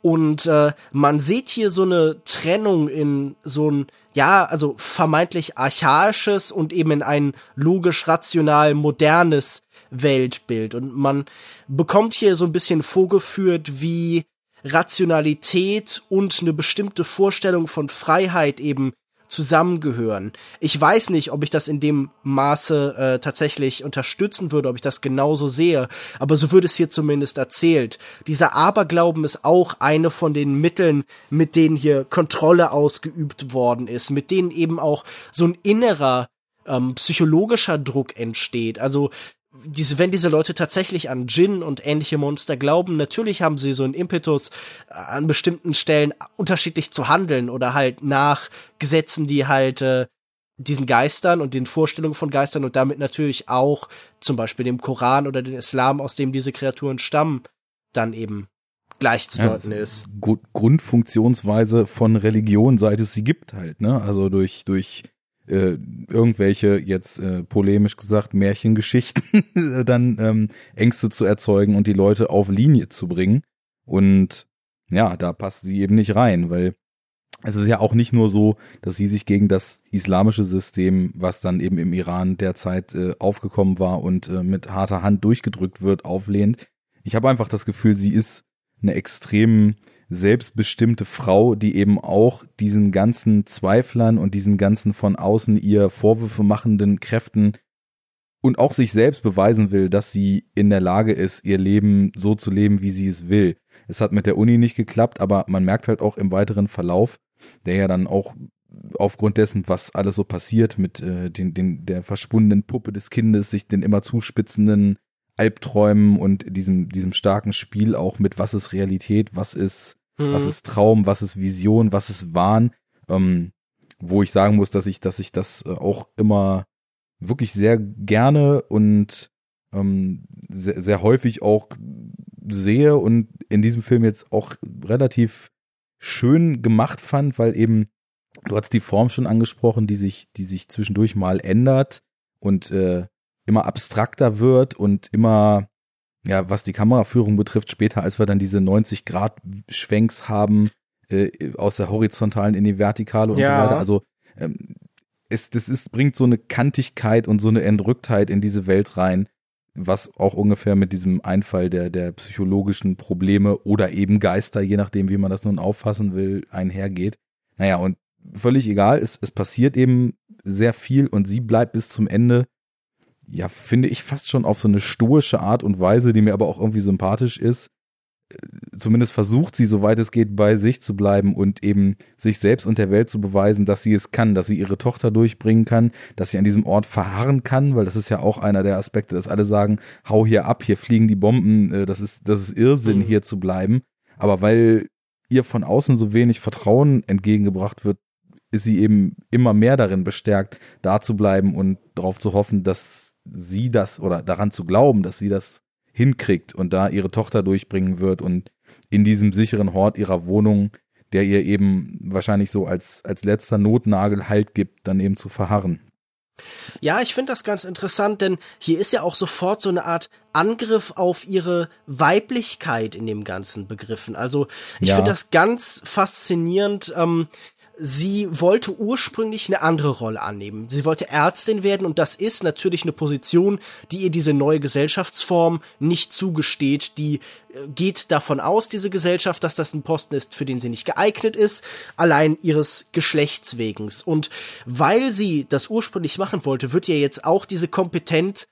Speaker 2: Und äh, man sieht hier so eine Trennung in so ein, ja, also vermeintlich archaisches und eben in ein logisch rational modernes Weltbild. Und man bekommt hier so ein bisschen vorgeführt, wie Rationalität und eine bestimmte Vorstellung von Freiheit eben zusammengehören. Ich weiß nicht, ob ich das in dem Maße äh, tatsächlich unterstützen würde, ob ich das genauso sehe, aber so wird es hier zumindest erzählt. Dieser Aberglauben ist auch eine von den Mitteln, mit denen hier Kontrolle ausgeübt worden ist, mit denen eben auch so ein innerer ähm, psychologischer Druck entsteht. Also diese, wenn diese Leute tatsächlich an Djinn und ähnliche Monster glauben, natürlich haben sie so einen Impetus, äh, an bestimmten Stellen unterschiedlich zu handeln oder halt nach Gesetzen, die halt äh, diesen Geistern und den Vorstellungen von Geistern und damit natürlich auch zum Beispiel dem Koran oder dem Islam, aus dem diese Kreaturen stammen, dann eben gleichzudeuten ja, ist.
Speaker 1: Grundfunktionsweise von Religion, seit es sie gibt halt, ne? Also durch, durch äh, irgendwelche, jetzt äh, polemisch gesagt, Märchengeschichten dann ähm, Ängste zu erzeugen und die Leute auf Linie zu bringen. Und ja, da passt sie eben nicht rein, weil es ist ja auch nicht nur so, dass sie sich gegen das islamische System, was dann eben im Iran derzeit äh, aufgekommen war und äh, mit harter Hand durchgedrückt wird, auflehnt. Ich habe einfach das Gefühl, sie ist eine extrem selbstbestimmte Frau, die eben auch diesen ganzen Zweiflern und diesen ganzen von außen ihr Vorwürfe machenden Kräften und auch sich selbst beweisen will, dass sie in der Lage ist, ihr Leben so zu leben, wie sie es will. Es hat mit der Uni nicht geklappt, aber man merkt halt auch im weiteren Verlauf, der ja dann auch aufgrund dessen, was alles so passiert mit äh, den, den, der verschwundenen Puppe des Kindes, sich den immer zuspitzenden Albträumen und diesem, diesem starken Spiel auch mit was ist Realität, was ist Mhm. Was ist Traum, was ist Vision, was ist Wahn? Ähm, wo ich sagen muss, dass ich, dass ich das äh, auch immer wirklich sehr gerne und ähm, sehr, sehr häufig auch sehe und in diesem Film jetzt auch relativ schön gemacht fand, weil eben, du hast die Form schon angesprochen, die sich, die sich zwischendurch mal ändert und äh, immer abstrakter wird und immer ja, was die Kameraführung betrifft, später, als wir dann diese 90 Grad Schwenks haben, äh, aus der horizontalen in die vertikale und ja. so weiter. Also ähm, es, das ist, bringt so eine Kantigkeit und so eine Entrücktheit in diese Welt rein, was auch ungefähr mit diesem Einfall der, der psychologischen Probleme oder eben Geister, je nachdem, wie man das nun auffassen will, einhergeht. Naja, und völlig egal, es, es passiert eben sehr viel und sie bleibt bis zum Ende, ja, finde ich fast schon auf so eine stoische Art und Weise, die mir aber auch irgendwie sympathisch ist, zumindest versucht sie, soweit es geht, bei sich zu bleiben und eben sich selbst und der Welt zu beweisen, dass sie es kann, dass sie ihre Tochter durchbringen kann, dass sie an diesem Ort verharren kann, weil das ist ja auch einer der Aspekte, dass alle sagen, hau hier ab, hier fliegen die Bomben, äh, das ist, das ist Irrsinn, mhm. hier zu bleiben. Aber weil ihr von außen so wenig Vertrauen entgegengebracht wird, ist sie eben immer mehr darin bestärkt, da zu bleiben und darauf zu hoffen, dass sie das oder daran zu glauben, dass sie das hinkriegt und da ihre Tochter durchbringen wird und in diesem sicheren Hort ihrer Wohnung, der ihr eben wahrscheinlich so als, als letzter Notnagel Halt gibt, dann eben zu verharren.
Speaker 2: Ja, ich finde das ganz interessant, denn hier ist ja auch sofort so eine Art Angriff auf ihre Weiblichkeit in dem ganzen begriffen. Also ich ja. finde das ganz faszinierend, ähm, sie wollte ursprünglich eine andere Rolle annehmen. Sie wollte Ärztin werden und das ist natürlich eine Position, die ihr diese neue Gesellschaftsform nicht zugesteht. Die äh, geht davon aus, diese Gesellschaft, dass das ein Posten ist, für den sie nicht geeignet ist, allein ihres Geschlechts wegen. Und weil sie das ursprünglich machen wollte, wird ihr jetzt auch diese Kompetent,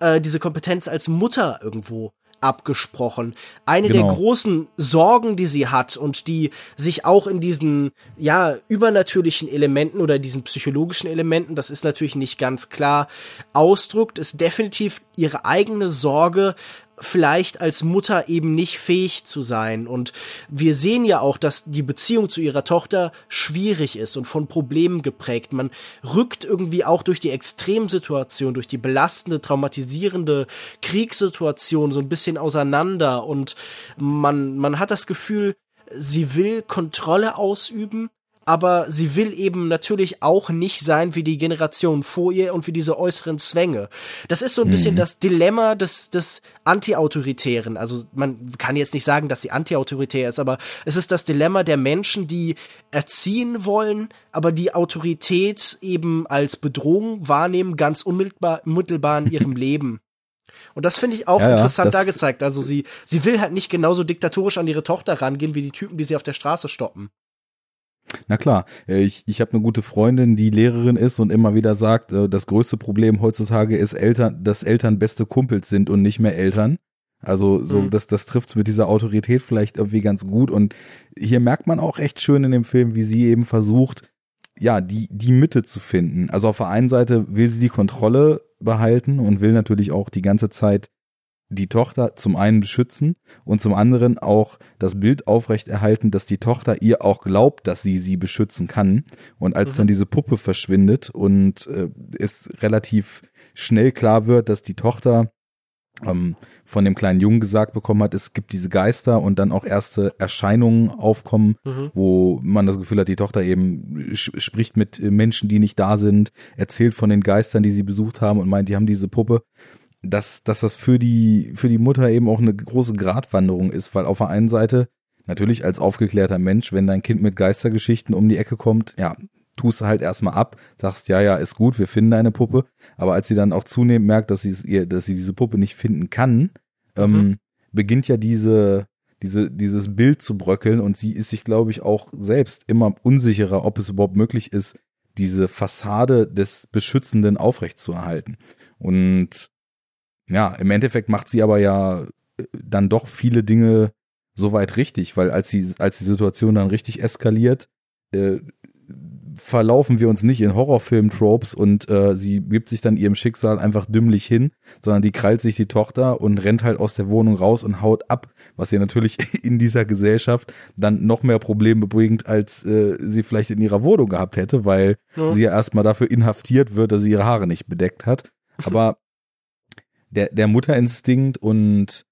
Speaker 2: äh, diese Kompetenz als Mutter irgendwo abgesprochen. Eine genau. der großen Sorgen, die sie hat und die sich auch in diesen, ja, übernatürlichen Elementen oder diesen psychologischen Elementen, das ist natürlich nicht ganz klar, ausdrückt, ist definitiv ihre eigene Sorge, vielleicht als Mutter eben nicht fähig zu sein. Und wir sehen ja auch, dass die Beziehung zu ihrer Tochter schwierig ist und von Problemen geprägt. Man rückt irgendwie auch durch die Extremsituation, durch die belastende, traumatisierende Kriegssituation so ein bisschen auseinander und man, man hat das Gefühl, sie will Kontrolle ausüben, aber sie will eben natürlich auch nicht sein wie die Generation vor ihr und wie diese äußeren Zwänge. Das ist so ein mhm. bisschen das Dilemma des, des Anti-Autoritären. Also man kann jetzt nicht sagen, dass sie anti-autoritär ist, aber es ist das Dilemma der Menschen, die erziehen wollen, aber die Autorität eben als Bedrohung wahrnehmen, ganz unmittelbar, unmittelbar in ihrem Leben. Und das finde ich auch ja, interessant da gezeigt. Also sie, sie will halt nicht genauso diktatorisch an ihre Tochter rangehen wie die Typen, die sie auf der Straße stoppen.
Speaker 1: Na klar, äh, ich, ich habe eine gute Freundin, die Lehrerin ist und immer wieder sagt, äh, das größte Problem heutzutage ist Eltern, dass Eltern beste Kumpels sind und nicht mehr Eltern. Also so, mhm. das, das trifft mit dieser Autorität vielleicht irgendwie ganz gut. Und hier merkt man auch echt schön in dem Film, wie sie eben versucht, ja, die, die Mitte zu finden. Also auf der einen Seite will sie die Kontrolle behalten und will natürlich auch die ganze Zeit die Tochter zum einen beschützen und zum anderen auch das Bild aufrechterhalten, dass die Tochter ihr auch glaubt, dass sie sie beschützen kann. Und als mhm. dann diese Puppe verschwindet und äh, es relativ schnell klar wird, dass die Tochter ähm, von dem kleinen Jungen gesagt bekommen hat, es gibt diese Geister und dann auch erste Erscheinungen aufkommen, mhm. wo man das Gefühl hat, die Tochter eben spricht mit Menschen, die nicht da sind, erzählt von den Geistern, die sie besucht haben und meint, die haben diese Puppe dass, dass das für die, für die Mutter eben auch eine große Gratwanderung ist, weil auf der einen Seite natürlich als aufgeklärter Mensch, wenn dein Kind mit Geistergeschichten um die Ecke kommt, ja, tust du halt erstmal ab, sagst, ja, ja, ist gut, wir finden eine Puppe. Aber als sie dann auch zunehmend merkt, dass sie ihr, dass sie diese Puppe nicht finden kann, ähm, mhm. ähm, beginnt ja diese, diese, dieses Bild zu bröckeln und sie ist sich, glaube ich, auch selbst immer unsicherer, ob es überhaupt möglich ist, diese Fassade des Beschützenden aufrechtzuerhalten. Und ja, im Endeffekt macht sie aber ja äh, dann doch viele Dinge soweit richtig, weil als die, als die Situation dann richtig eskaliert, äh, verlaufen wir uns nicht in Horrorfilm-Tropes und äh, sie gibt sich dann ihrem Schicksal einfach dümmlich hin, sondern die krallt sich die Tochter und rennt halt aus der Wohnung raus und haut ab, was ihr natürlich in dieser Gesellschaft dann noch mehr Probleme bringt, als äh, sie vielleicht in ihrer Wohnung gehabt hätte, weil ja. sie ja erstmal dafür inhaftiert wird, dass sie ihre Haare nicht bedeckt hat. Aber der, der Mutterinstinkt und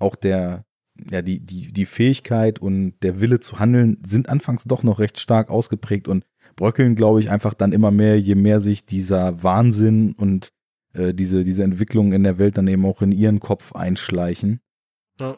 Speaker 1: auch der, ja, die, die, die Fähigkeit und der Wille zu handeln sind anfangs doch noch recht stark ausgeprägt und bröckeln, glaube ich, einfach dann immer mehr, je mehr sich dieser Wahnsinn und äh, diese, diese Entwicklung in der Welt dann eben auch in ihren Kopf einschleichen.
Speaker 2: Ja.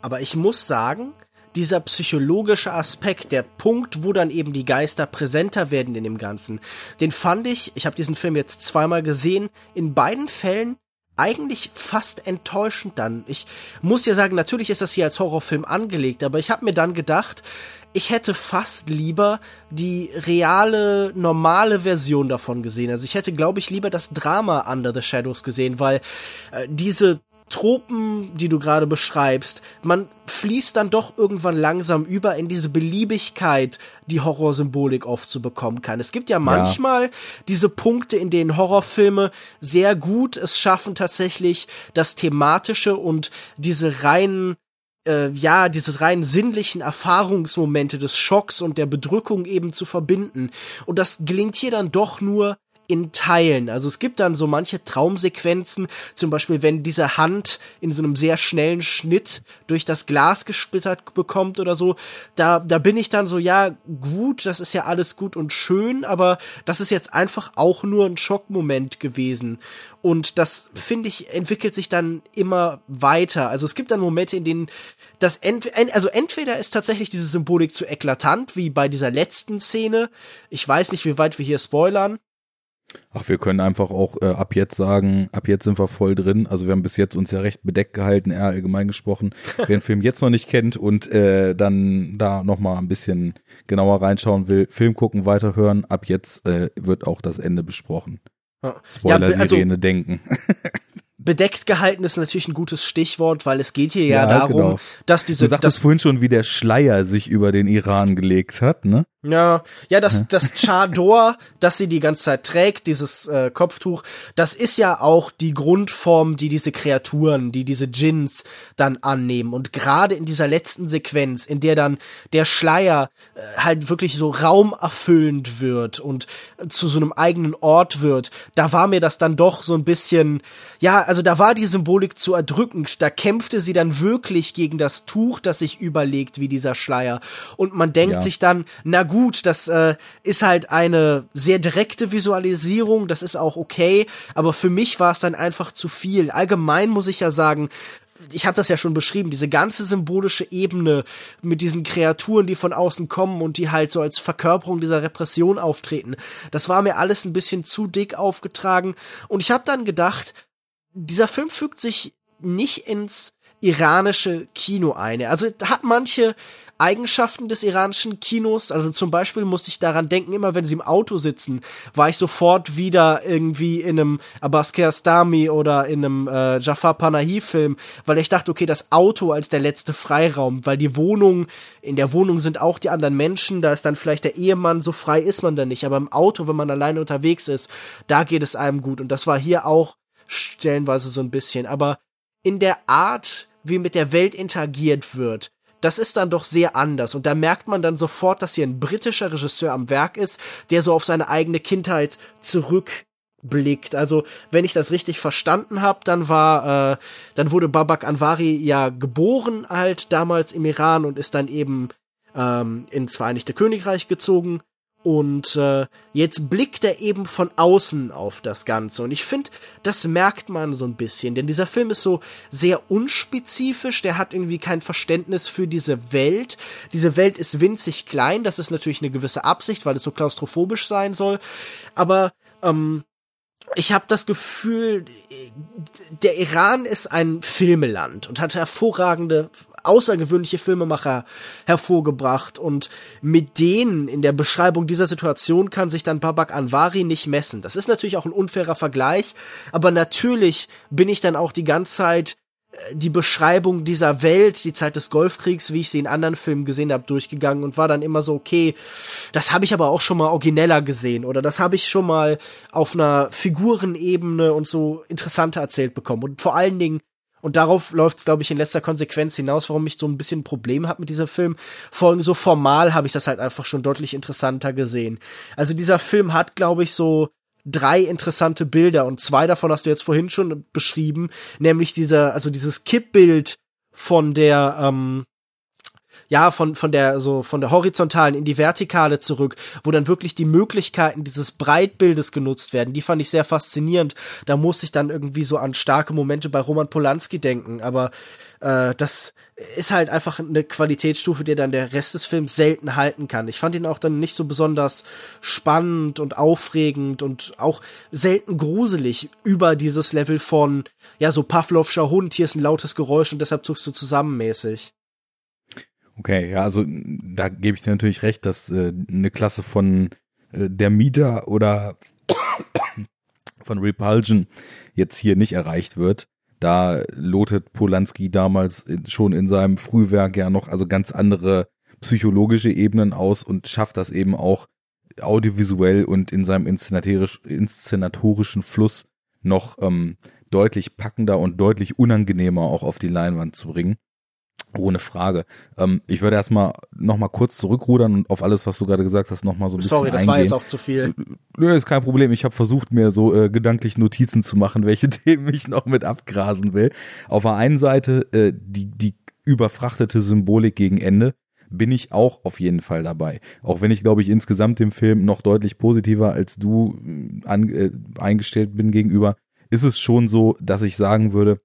Speaker 2: Aber ich muss sagen, dieser psychologische Aspekt, der Punkt, wo dann eben die Geister präsenter werden in dem Ganzen, den fand ich, ich habe diesen Film jetzt zweimal gesehen, in beiden Fällen eigentlich fast enttäuschend dann. Ich muss ja sagen, natürlich ist das hier als Horrorfilm angelegt, aber ich habe mir dann gedacht, ich hätte fast lieber die reale, normale Version davon gesehen. Also ich hätte, glaube ich, lieber das Drama Under the Shadows gesehen, weil äh, diese Tropen, die du gerade beschreibst, man fließt dann doch irgendwann langsam über in diese Beliebigkeit, die Horrorsymbolik oft zu bekommen kann. Es gibt ja manchmal ja. diese Punkte, in denen Horrorfilme sehr gut es schaffen, tatsächlich das Thematische und diese reinen äh, ja, dieses rein sinnlichen Erfahrungsmomente des Schocks und der Bedrückung eben zu verbinden. Und das gelingt hier dann doch nur in Teilen. Also es gibt dann so manche Traumsequenzen, zum Beispiel wenn diese Hand in so einem sehr schnellen Schnitt durch das Glas gesplittert bekommt oder so, da, da bin ich dann so, ja, gut, das ist ja alles gut und schön, aber das ist jetzt einfach auch nur ein Schockmoment gewesen. Und das, finde ich, entwickelt sich dann immer weiter. Also es gibt dann Momente, in denen das ent also entweder ist tatsächlich diese Symbolik zu eklatant, wie bei dieser letzten Szene. Ich weiß nicht, wie weit wir hier spoilern.
Speaker 1: Ach, wir können einfach auch äh, ab jetzt sagen, ab jetzt sind wir voll drin. Also wir haben bis jetzt uns ja recht bedeckt gehalten, eher allgemein gesprochen. Wer den Film jetzt noch nicht kennt und äh, dann da nochmal ein bisschen genauer reinschauen will, Film gucken, weiterhören, ab jetzt äh, wird auch das Ende besprochen. Spoiler-Sirene ja, also, denken.
Speaker 2: bedeckt gehalten ist natürlich ein gutes Stichwort, weil es geht hier ja, ja darum, genau. dass diese.
Speaker 1: Du sagtest vorhin schon, wie der Schleier sich über den Iran gelegt hat, ne?
Speaker 2: Ja, ja, das, das Chador, das sie die ganze Zeit trägt, dieses äh, Kopftuch, das ist ja auch die Grundform, die diese Kreaturen, die diese Djinns dann annehmen. Und gerade in dieser letzten Sequenz, in der dann der Schleier äh, halt wirklich so raumerfüllend wird und zu so einem eigenen Ort wird, da war mir das dann doch so ein bisschen, ja, also da war die Symbolik zu erdrückend. Da kämpfte sie dann wirklich gegen das Tuch, das sich überlegt wie dieser Schleier. Und man denkt ja. sich dann, na gut, das äh, ist halt eine sehr direkte Visualisierung, das ist auch okay, aber für mich war es dann einfach zu viel. Allgemein muss ich ja sagen, ich habe das ja schon beschrieben, diese ganze symbolische Ebene mit diesen Kreaturen, die von außen kommen und die halt so als Verkörperung dieser Repression auftreten, das war mir alles ein bisschen zu dick aufgetragen und ich habe dann gedacht, dieser Film fügt sich nicht ins iranische Kino ein. Also hat manche Eigenschaften des iranischen Kinos. Also zum Beispiel muss ich daran denken, immer wenn sie im Auto sitzen, war ich sofort wieder irgendwie in einem Abbas Kiarostami oder in einem äh, Jafar Panahi-Film, weil ich dachte, okay, das Auto als der letzte Freiraum, weil die Wohnung, in der Wohnung sind auch die anderen Menschen, da ist dann vielleicht der Ehemann, so frei ist man da nicht, aber im Auto, wenn man alleine unterwegs ist, da geht es einem gut. Und das war hier auch stellenweise so ein bisschen, aber in der Art, wie mit der Welt interagiert wird, das ist dann doch sehr anders. Und da merkt man dann sofort, dass hier ein britischer Regisseur am Werk ist, der so auf seine eigene Kindheit zurückblickt. Also, wenn ich das richtig verstanden habe, dann war, äh, dann wurde Babak Anwari ja geboren halt damals im Iran und ist dann eben ähm, ins Vereinigte Königreich gezogen und äh, jetzt blickt er eben von außen auf das Ganze. Und ich finde, das merkt man so ein bisschen. Denn dieser Film ist so sehr unspezifisch. Der hat irgendwie kein Verständnis für diese Welt. Diese Welt ist winzig klein. Das ist natürlich eine gewisse Absicht, weil es so klaustrophobisch sein soll. Aber ähm, ich habe das Gefühl, der Iran ist ein Filmeland und hat hervorragende außergewöhnliche Filmemacher hervorgebracht und mit denen in der Beschreibung dieser Situation kann sich dann Babak Anwari nicht messen. Das ist natürlich auch ein unfairer Vergleich, aber natürlich bin ich dann auch die ganze Zeit äh, die Beschreibung dieser Welt, die Zeit des Golfkriegs, wie ich sie in anderen Filmen gesehen habe, durchgegangen und war dann immer so, okay, das habe ich aber auch schon mal origineller gesehen oder das habe ich schon mal auf einer Figurenebene und so interessanter erzählt bekommen. Und vor allen Dingen und darauf läuft es, glaube ich, in letzter Konsequenz hinaus, warum ich so ein bisschen ein Problem habe mit diesem Film. Vor allem so formal habe ich das halt einfach schon deutlich interessanter gesehen. Also dieser Film hat, glaube ich, so drei interessante Bilder und zwei davon hast du jetzt vorhin schon beschrieben, nämlich dieser, also dieses Kippbild von der, ähm, ja, von, von der, so, von der horizontalen in die vertikale zurück, wo dann wirklich die Möglichkeiten dieses Breitbildes genutzt werden. Die fand ich sehr faszinierend. Da muss ich dann irgendwie so an starke Momente bei Roman Polanski denken, aber äh, das ist halt einfach eine Qualitätsstufe, die dann der Rest des Films selten halten kann. Ich fand ihn auch dann nicht so besonders spannend und aufregend und auch selten gruselig über dieses Level von, ja, so Pavlovscher Hund, hier ist ein lautes Geräusch und deshalb zuckst du zusammenmäßig.
Speaker 1: Okay, ja, also da gebe ich dir natürlich recht, dass äh, eine Klasse von äh, der Mieter oder von Repulsion jetzt hier nicht erreicht wird. Da lotet Polanski damals schon in seinem Frühwerk ja noch also ganz andere psychologische Ebenen aus und schafft das eben auch audiovisuell und in seinem inszenatorisch, inszenatorischen Fluss noch ähm, deutlich packender und deutlich unangenehmer auch auf die Leinwand zu bringen. Ohne Frage. Ähm, ich würde erstmal nochmal kurz zurückrudern und auf alles, was du gerade gesagt hast, nochmal so ein bisschen
Speaker 2: Sorry, das
Speaker 1: eingehen.
Speaker 2: war jetzt auch zu viel.
Speaker 1: Nö, ist kein Problem. Ich habe versucht, mir so äh, gedanklich Notizen zu machen, welche Themen ich noch mit abgrasen will. Auf der einen Seite äh, die, die überfrachtete Symbolik gegen Ende bin ich auch auf jeden Fall dabei. Auch wenn ich, glaube ich, insgesamt dem Film noch deutlich positiver als du äh, an, äh, eingestellt bin gegenüber, ist es schon so, dass ich sagen würde,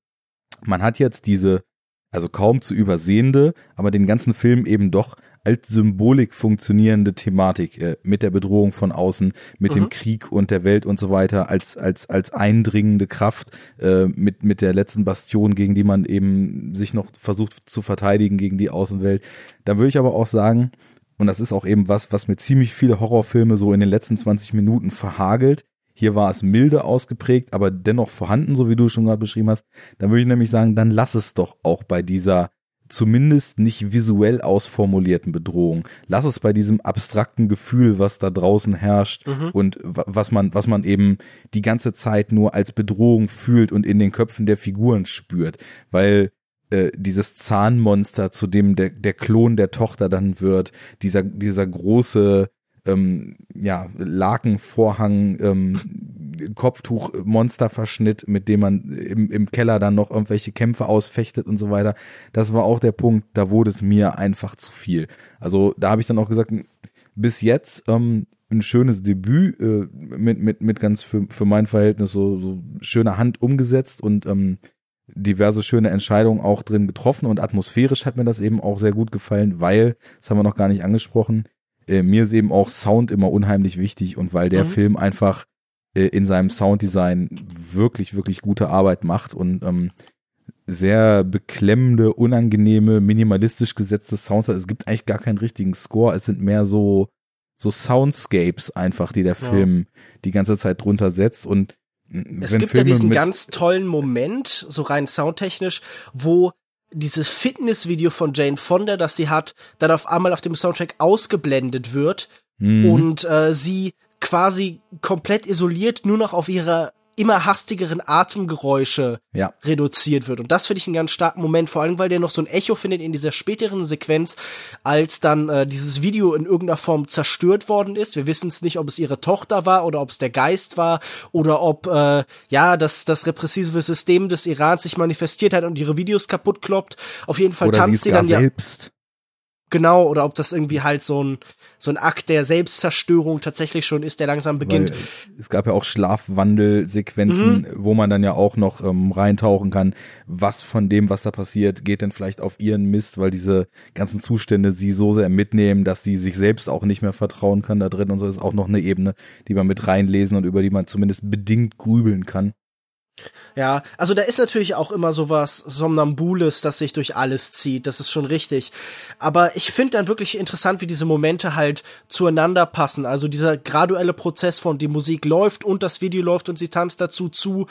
Speaker 1: man hat jetzt diese also kaum zu übersehende, aber den ganzen Film eben doch als Symbolik funktionierende Thematik äh, mit der Bedrohung von außen, mit mhm. dem Krieg und der Welt und so weiter, als als als eindringende Kraft äh, mit mit der letzten Bastion, gegen die man eben sich noch versucht zu verteidigen gegen die Außenwelt. Da würde ich aber auch sagen, und das ist auch eben was, was mir ziemlich viele Horrorfilme so in den letzten 20 Minuten verhagelt, hier war es milde ausgeprägt, aber dennoch vorhanden, so wie du schon gerade beschrieben hast. Dann würde ich nämlich sagen, dann lass es doch auch bei dieser zumindest nicht visuell ausformulierten Bedrohung. Lass es bei diesem abstrakten Gefühl, was da draußen herrscht mhm. und was man, was man eben die ganze Zeit nur als Bedrohung fühlt und in den Köpfen der Figuren spürt. Weil äh, dieses Zahnmonster, zu dem der, der Klon der Tochter dann wird, dieser, dieser große ähm, ja, Lakenvorhang, ähm, Kopftuch, Monsterverschnitt, mit dem man im, im Keller dann noch irgendwelche Kämpfe ausfechtet und so weiter. Das war auch der Punkt, da wurde es mir einfach zu viel. Also da habe ich dann auch gesagt, bis jetzt ähm, ein schönes Debüt äh, mit, mit, mit ganz für, für mein Verhältnis so, so schöner Hand umgesetzt und ähm, diverse schöne Entscheidungen auch drin getroffen und atmosphärisch hat mir das eben auch sehr gut gefallen, weil, das haben wir noch gar nicht angesprochen, äh, mir ist eben auch Sound immer unheimlich wichtig und weil der mhm. Film einfach äh, in seinem Sounddesign wirklich, wirklich gute Arbeit macht und ähm, sehr beklemmende, unangenehme, minimalistisch gesetzte Sounds. Es gibt eigentlich gar keinen richtigen Score. Es sind mehr so, so Soundscapes einfach, die der Film ja. die ganze Zeit drunter setzt und
Speaker 2: es gibt Filme ja diesen ganz tollen Moment, so rein soundtechnisch, wo dieses Fitnessvideo von Jane Fonda, das sie hat, dann auf einmal auf dem Soundtrack ausgeblendet wird mhm. und äh, sie quasi komplett isoliert nur noch auf ihrer immer hastigeren Atemgeräusche ja. reduziert wird. Und das finde ich einen ganz starken Moment, vor allem weil der noch so ein Echo findet in dieser späteren Sequenz, als dann äh, dieses Video in irgendeiner Form zerstört worden ist. Wir wissen es nicht, ob es ihre Tochter war oder ob es der Geist war oder ob äh, ja das, das repressive System des Irans sich manifestiert hat und ihre Videos kaputt kloppt. Auf jeden Fall
Speaker 1: oder
Speaker 2: tanzt
Speaker 1: sie,
Speaker 2: dann
Speaker 1: ja selbst.
Speaker 2: Genau, oder ob das irgendwie halt so ein, so ein Akt der Selbstzerstörung tatsächlich schon ist, der langsam beginnt. Weil
Speaker 1: es gab ja auch Schlafwandelsequenzen, mhm. wo man dann ja auch noch ähm, reintauchen kann, was von dem, was da passiert, geht denn vielleicht auf ihren Mist, weil diese ganzen Zustände sie so sehr mitnehmen, dass sie sich selbst auch nicht mehr vertrauen kann da drin und so ist auch noch eine Ebene, die man mit reinlesen und über die man zumindest bedingt grübeln kann.
Speaker 2: Ja, also da ist natürlich auch immer sowas Somnambules, das sich durch alles zieht, das ist schon richtig. Aber ich finde dann wirklich interessant, wie diese Momente halt zueinander passen. Also dieser graduelle Prozess von die Musik läuft und das Video läuft und sie tanzt dazu zu.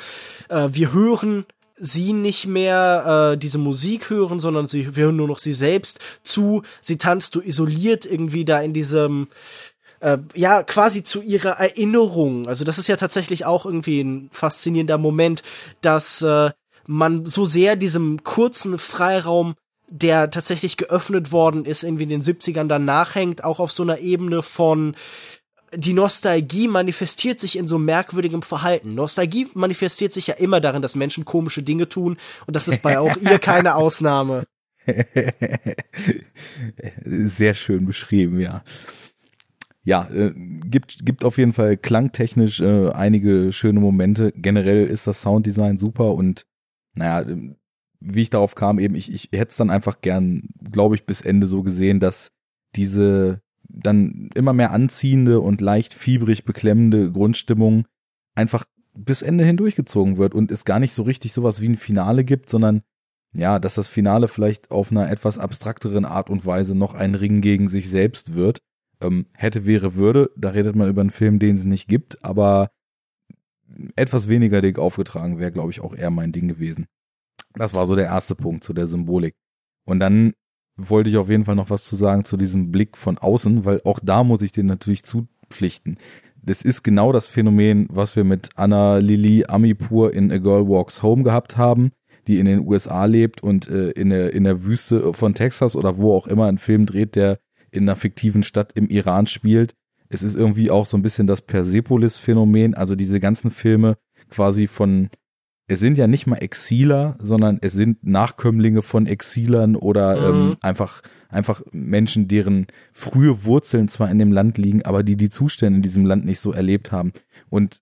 Speaker 2: Äh, wir hören sie nicht mehr äh, diese Musik hören, sondern sie wir hören nur noch sie selbst zu. Sie tanzt so isoliert irgendwie da in diesem äh, ja, quasi zu ihrer Erinnerung. Also das ist ja tatsächlich auch irgendwie ein faszinierender Moment, dass äh, man so sehr diesem kurzen Freiraum der tatsächlich geöffnet worden ist, irgendwie in den 70ern dann nachhängt, auch auf so einer Ebene von die Nostalgie manifestiert sich in so merkwürdigem Verhalten. Nostalgie manifestiert sich ja immer darin, dass Menschen komische Dinge tun und das ist bei auch ihr keine Ausnahme.
Speaker 1: Sehr schön beschrieben, ja. Ja, äh, gibt, gibt auf jeden Fall klangtechnisch äh, einige schöne Momente. Generell ist das Sounddesign super und naja, wie ich darauf kam, eben, ich, ich hätte es dann einfach gern, glaube ich, bis Ende so gesehen, dass diese dann immer mehr anziehende und leicht fiebrig beklemmende Grundstimmung einfach bis Ende hindurchgezogen wird und es gar nicht so richtig sowas wie ein Finale gibt, sondern ja, dass das Finale vielleicht auf einer etwas abstrakteren Art und Weise noch ein Ring gegen sich selbst wird. Ähm, hätte, wäre, würde, da redet man über einen Film, den es nicht gibt, aber etwas weniger dick aufgetragen wäre, glaube ich, auch eher mein Ding gewesen. Das war so der erste Punkt zu der Symbolik. Und dann wollte ich auf jeden Fall noch was zu sagen zu diesem Blick von außen, weil auch da muss ich den natürlich zupflichten. Das ist genau das Phänomen, was wir mit Anna Lili Amipur in A Girl Walks Home gehabt haben, die in den USA lebt und äh, in, der, in der Wüste von Texas oder wo auch immer einen Film dreht, der in einer fiktiven Stadt im Iran spielt. Es ist irgendwie auch so ein bisschen das Persepolis-Phänomen, also diese ganzen Filme quasi von es sind ja nicht mal Exiler, sondern es sind Nachkömmlinge von Exilern oder mhm. ähm, einfach, einfach Menschen, deren frühe Wurzeln zwar in dem Land liegen, aber die die Zustände in diesem Land nicht so erlebt haben. Und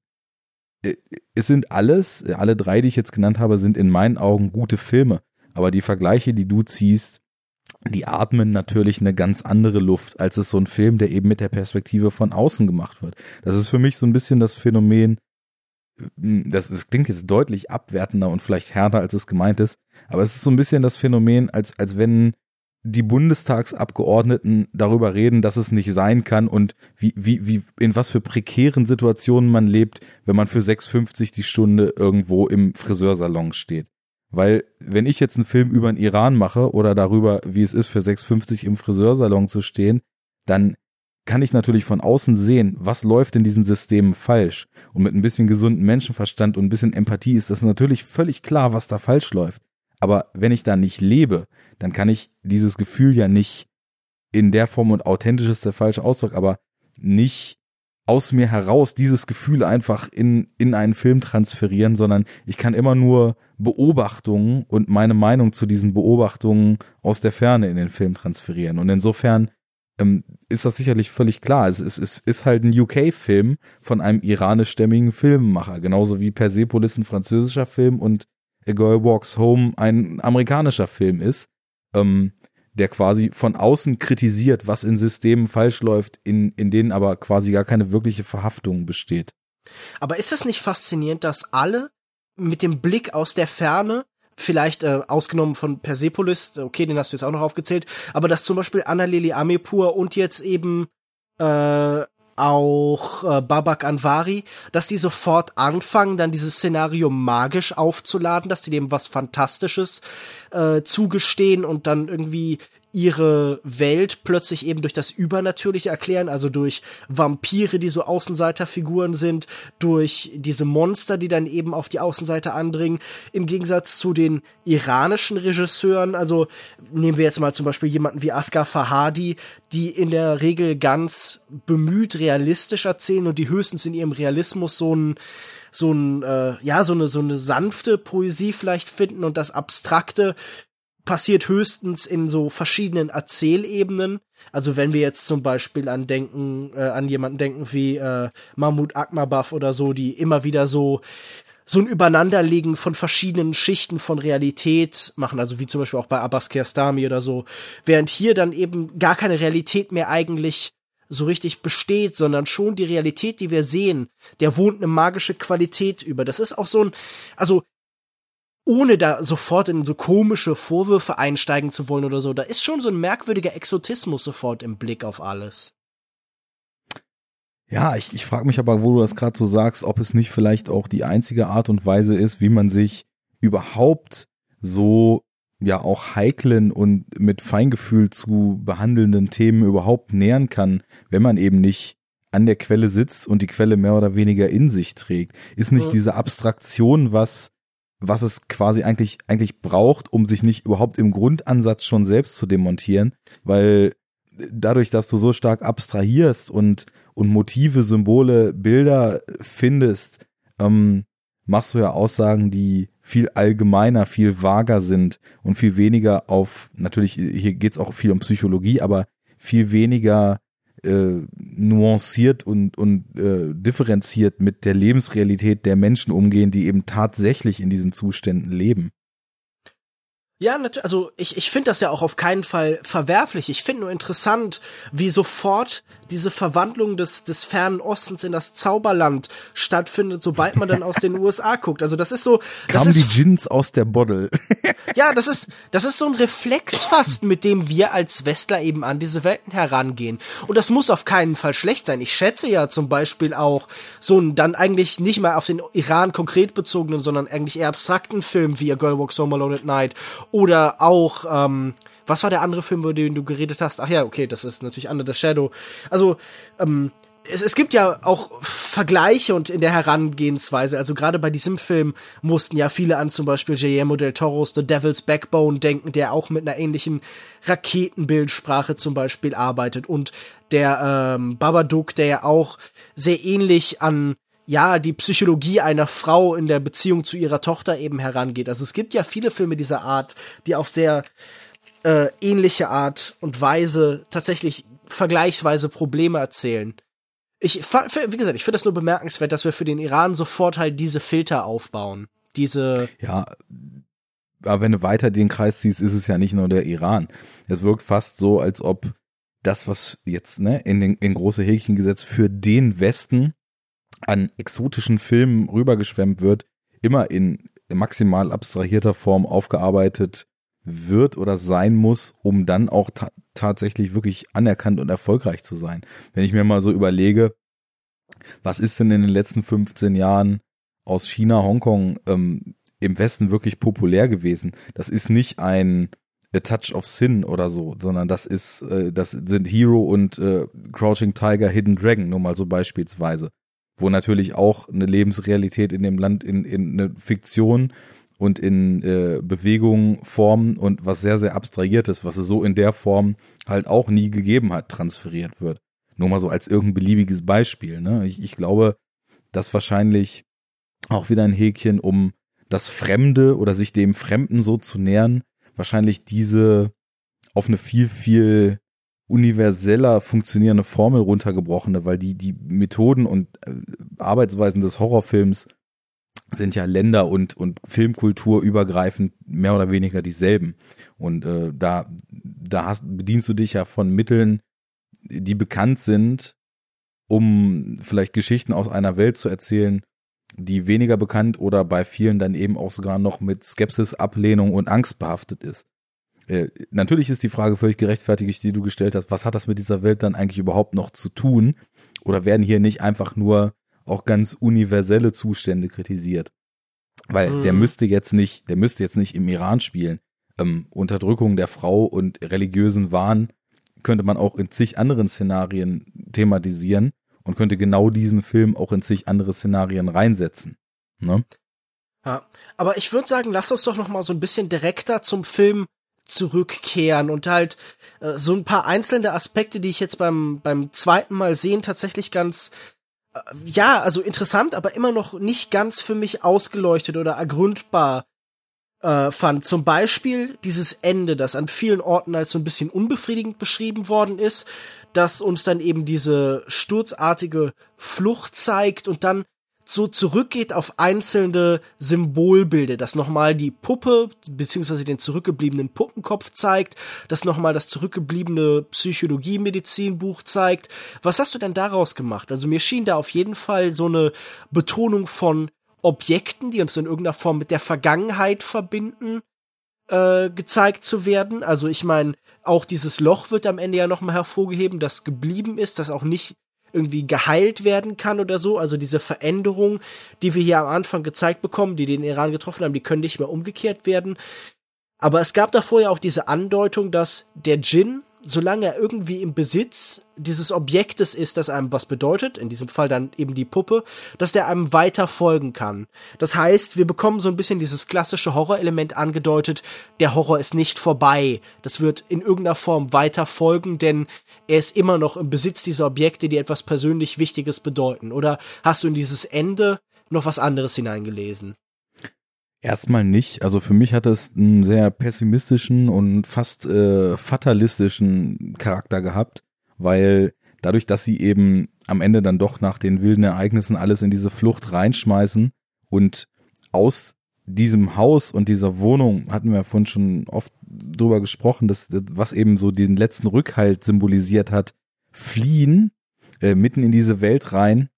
Speaker 1: äh, es sind alles, alle drei, die ich jetzt genannt habe, sind in meinen Augen gute Filme. Aber die Vergleiche, die du ziehst, die atmen natürlich eine ganz andere Luft, als es so ein Film, der eben mit der Perspektive von außen gemacht wird. Das ist für mich so ein bisschen das Phänomen, hm, das, das klingt jetzt deutlich abwertender und vielleicht härter, als es gemeint ist, aber es ist so ein bisschen das Phänomen, als, als wenn die Bundestagsabgeordneten darüber reden, dass es nicht sein kann und wie, wie, wie, in was für prekären Situationen man lebt, wenn man für 6,50 die Stunde irgendwo im Friseursalon steht. Weil, wenn ich jetzt einen Film über den Iran mache oder darüber, wie es ist, für 6,50 im Friseursalon zu stehen, dann kann ich natürlich von außen sehen, was läuft in diesen Systemen falsch. Und mit ein bisschen gesunden Menschenverstand und ein bisschen Empathie ist das natürlich völlig klar, was da falsch läuft. Aber wenn ich da nicht lebe, dann kann ich dieses Gefühl ja nicht in der Form und authentisch ist der falsche Ausdruck, aber nicht aus mir heraus dieses Gefühl einfach in, in einen Film transferieren, sondern ich kann immer nur Beobachtungen und meine Meinung zu diesen Beobachtungen aus der Ferne in den Film transferieren. Und insofern ähm, ist das sicherlich völlig klar. Es, es, es ist halt ein UK-Film von einem iranischstämmigen Filmemacher, genauso wie Persepolis ein französischer Film und A Girl Walks Home ein amerikanischer Film ist, ähm, der quasi von außen kritisiert, was in Systemen falsch läuft, in, in denen aber quasi gar keine wirkliche Verhaftung besteht.
Speaker 2: Aber ist es nicht faszinierend, dass alle mit dem Blick aus der Ferne vielleicht äh, ausgenommen von Persepolis, okay, den hast du jetzt auch noch aufgezählt, aber dass zum Beispiel Annalili Amepur und jetzt eben äh, auch äh, Babak Anvari, dass die sofort anfangen, dann dieses Szenario magisch aufzuladen, dass die dem was Fantastisches äh, zugestehen und dann irgendwie ihre Welt plötzlich eben durch das Übernatürliche erklären, also durch Vampire, die so Außenseiterfiguren sind, durch diese Monster, die dann eben auf die Außenseite andringen, im Gegensatz zu den iranischen Regisseuren, also nehmen wir jetzt mal zum Beispiel jemanden wie Asghar Fahadi, die in der Regel ganz bemüht realistisch erzählen und die höchstens in ihrem Realismus so ein so ein äh, ja so eine so eine sanfte Poesie vielleicht finden und das abstrakte passiert höchstens in so verschiedenen Erzählebenen. Also wenn wir jetzt zum Beispiel an denken, äh, an jemanden denken wie äh, Mahmoud Akmabaf oder so, die immer wieder so so ein Übereinanderlegen von verschiedenen Schichten von Realität machen, also wie zum Beispiel auch bei Abbas Kiarostami oder so, während hier dann eben gar keine Realität mehr eigentlich so richtig besteht, sondern schon die Realität, die wir sehen, der wohnt eine magische Qualität über. Das ist auch so ein, also ohne da sofort in so komische Vorwürfe einsteigen zu wollen oder so. Da ist schon so ein merkwürdiger Exotismus sofort im Blick auf alles.
Speaker 1: Ja, ich, ich frage mich aber, wo du das gerade so sagst, ob es nicht vielleicht auch die einzige Art und Weise ist, wie man sich überhaupt so ja auch heiklen und mit Feingefühl zu behandelnden Themen überhaupt nähern kann, wenn man eben nicht an der Quelle sitzt und die Quelle mehr oder weniger in sich trägt. Ist nicht diese Abstraktion was, was es quasi eigentlich, eigentlich braucht, um sich nicht überhaupt im Grundansatz schon selbst zu demontieren, weil dadurch, dass du so stark abstrahierst und, und Motive, Symbole, Bilder findest, ähm, machst du ja Aussagen, die viel allgemeiner, viel vager sind und viel weniger auf, natürlich, hier geht's auch viel um Psychologie, aber viel weniger äh, nuanciert und, und äh, differenziert mit der Lebensrealität der Menschen umgehen, die eben tatsächlich in diesen Zuständen leben.
Speaker 2: Ja, natürlich. Also ich, ich finde das ja auch auf keinen Fall verwerflich. Ich finde nur interessant, wie sofort diese Verwandlung des, des fernen Ostens in das Zauberland stattfindet, sobald man dann aus den USA guckt. Also das ist so. Das
Speaker 1: Kamen
Speaker 2: ist,
Speaker 1: die Gins aus der Bottle.
Speaker 2: ja, das ist, das ist so ein Reflex fast, mit dem wir als Westler eben an diese Welten herangehen. Und das muss auf keinen Fall schlecht sein. Ich schätze ja zum Beispiel auch so einen dann eigentlich nicht mal auf den Iran konkret bezogenen, sondern eigentlich eher abstrakten Film wie A Girl Walks Home Alone at Night oder auch, ähm, was war der andere Film, über den du geredet hast? Ach ja, okay, das ist natürlich Under the Shadow. Also, ähm, es, es gibt ja auch Vergleiche und in der Herangehensweise, also gerade bei diesem Film mussten ja viele an zum Beispiel Guillermo del Toros The Devil's Backbone denken, der auch mit einer ähnlichen Raketenbildsprache zum Beispiel arbeitet und der ähm, Babadook, der ja auch sehr ähnlich an ja, die Psychologie einer Frau in der Beziehung zu ihrer Tochter eben herangeht. Also es gibt ja viele Filme dieser Art, die auf sehr äh, ähnliche Art und Weise tatsächlich vergleichsweise Probleme erzählen. Ich, wie gesagt, ich finde das nur bemerkenswert, dass wir für den Iran sofort halt diese Filter aufbauen. Diese.
Speaker 1: Ja, aber wenn du weiter den Kreis ziehst, ist es ja nicht nur der Iran. Es wirkt fast so, als ob das, was jetzt ne, in, den, in große Häkchen gesetzt für den Westen an exotischen Filmen rübergeschwemmt wird, immer in maximal abstrahierter Form aufgearbeitet wird oder sein muss, um dann auch ta tatsächlich wirklich anerkannt und erfolgreich zu sein. Wenn ich mir mal so überlege, was ist denn in den letzten 15 Jahren aus China, Hongkong ähm, im Westen wirklich populär gewesen? Das ist nicht ein A Touch of Sin oder so, sondern das ist, äh, das sind Hero und äh, Crouching Tiger, Hidden Dragon, nur mal so beispielsweise. Wo natürlich auch eine Lebensrealität in dem Land in, in eine Fiktion und in äh, Bewegung, Form und was sehr, sehr abstrahiertes, was es so in der Form halt auch nie gegeben hat, transferiert wird. Nur mal so als irgendein beliebiges Beispiel. Ne? Ich, ich glaube, dass wahrscheinlich auch wieder ein Häkchen, um das Fremde oder sich dem Fremden so zu nähern, wahrscheinlich diese auf eine viel, viel universeller funktionierende Formel runtergebrochene, weil die, die Methoden und äh, Arbeitsweisen des Horrorfilms sind ja Länder und, und Filmkultur übergreifend mehr oder weniger dieselben. Und äh, da, da hast, bedienst du dich ja von Mitteln, die bekannt sind, um vielleicht Geschichten aus einer Welt zu erzählen, die weniger bekannt oder bei vielen dann eben auch sogar noch mit Skepsis, Ablehnung und Angst behaftet ist. Äh, natürlich ist die Frage völlig gerechtfertigt, die du gestellt hast, was hat das mit dieser Welt dann eigentlich überhaupt noch zu tun? Oder werden hier nicht einfach nur auch ganz universelle Zustände kritisiert. Weil mhm. der müsste jetzt nicht, der müsste jetzt nicht im Iran spielen. Ähm, Unterdrückung der Frau und religiösen Wahn könnte man auch in zig anderen Szenarien thematisieren und könnte genau diesen Film auch in zig andere Szenarien reinsetzen. Ne?
Speaker 2: Ja, aber ich würde sagen, lass uns doch noch mal so ein bisschen direkter zum Film zurückkehren und halt äh, so ein paar einzelne Aspekte, die ich jetzt beim beim zweiten Mal sehen tatsächlich ganz ja, also interessant, aber immer noch nicht ganz für mich ausgeleuchtet oder ergründbar äh, fand. Zum Beispiel dieses Ende, das an vielen Orten als so ein bisschen unbefriedigend beschrieben worden ist, das uns dann eben diese sturzartige Flucht zeigt und dann so zurückgeht auf einzelne Symbolbilder, das nochmal die Puppe beziehungsweise den zurückgebliebenen Puppenkopf zeigt, das nochmal das zurückgebliebene Psychologie-Medizinbuch zeigt. Was hast du denn daraus gemacht? Also mir schien da auf jeden Fall so eine Betonung von Objekten, die uns in irgendeiner Form mit der Vergangenheit verbinden, äh, gezeigt zu werden. Also ich meine, auch dieses Loch wird am Ende ja nochmal hervorgeheben, das geblieben ist, das auch nicht irgendwie geheilt werden kann oder so. Also diese Veränderung, die wir hier am Anfang gezeigt bekommen, die den Iran getroffen haben, die können nicht mehr umgekehrt werden. Aber es gab davor ja auch diese Andeutung, dass der Djinn solange er irgendwie im Besitz dieses Objektes ist, das einem was bedeutet, in diesem Fall dann eben die Puppe, dass der einem weiter folgen kann. Das heißt, wir bekommen so ein bisschen dieses klassische Horrorelement angedeutet, der Horror ist nicht vorbei. Das wird in irgendeiner Form weiter folgen, denn er ist immer noch im Besitz dieser Objekte, die etwas persönlich Wichtiges bedeuten. Oder hast du in dieses Ende noch was anderes hineingelesen?
Speaker 1: Erstmal nicht. Also für mich hat es einen sehr pessimistischen und fast äh, fatalistischen Charakter gehabt, weil dadurch, dass sie eben am Ende dann doch nach den wilden Ereignissen alles in diese Flucht reinschmeißen und aus diesem Haus und dieser Wohnung hatten wir vorhin schon oft drüber gesprochen, dass was eben so den letzten Rückhalt symbolisiert hat, fliehen äh, mitten in diese Welt rein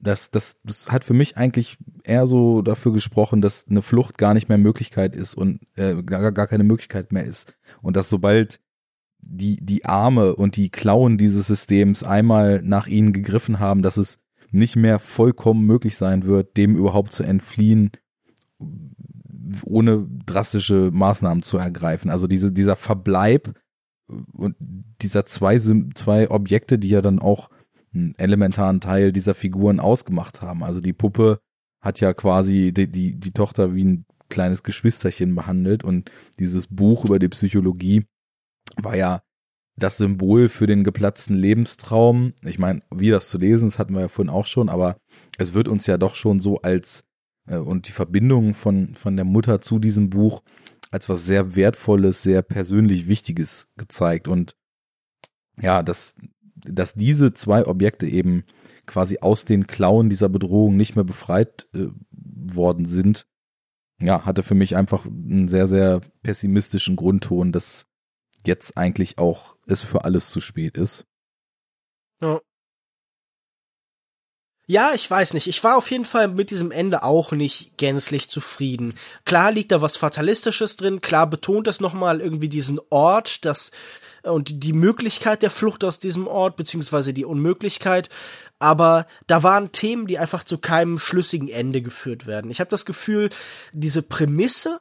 Speaker 1: das, das, das hat für mich eigentlich eher so dafür gesprochen, dass eine Flucht gar nicht mehr Möglichkeit ist und äh, gar, gar keine Möglichkeit mehr ist. Und dass sobald die, die Arme und die Klauen dieses Systems einmal nach ihnen gegriffen haben, dass es nicht mehr vollkommen möglich sein wird, dem überhaupt zu entfliehen, ohne drastische Maßnahmen zu ergreifen. Also diese, dieser Verbleib und dieser zwei, zwei Objekte, die ja dann auch einen elementaren Teil dieser Figuren ausgemacht haben. Also die Puppe hat ja quasi die, die, die Tochter wie ein kleines Geschwisterchen behandelt und dieses Buch über die Psychologie war ja das Symbol für den geplatzten Lebenstraum. Ich meine, wie das zu lesen, das hatten wir ja vorhin auch schon, aber es wird uns ja doch schon so als äh, und die Verbindung von, von der Mutter zu diesem Buch als was sehr Wertvolles, sehr persönlich Wichtiges gezeigt. Und ja, das, dass diese zwei Objekte eben quasi aus den Klauen dieser Bedrohung nicht mehr befreit äh, worden sind, ja, hatte für mich einfach einen sehr, sehr pessimistischen Grundton, dass jetzt eigentlich auch es für alles zu spät ist.
Speaker 2: Ja. Ja, ich weiß nicht. Ich war auf jeden Fall mit diesem Ende auch nicht gänzlich zufrieden. Klar liegt da was Fatalistisches drin, klar betont das nochmal irgendwie diesen Ort, das und die Möglichkeit der Flucht aus diesem Ort, beziehungsweise die Unmöglichkeit. Aber da waren Themen, die einfach zu keinem schlüssigen Ende geführt werden. Ich habe das Gefühl, diese Prämisse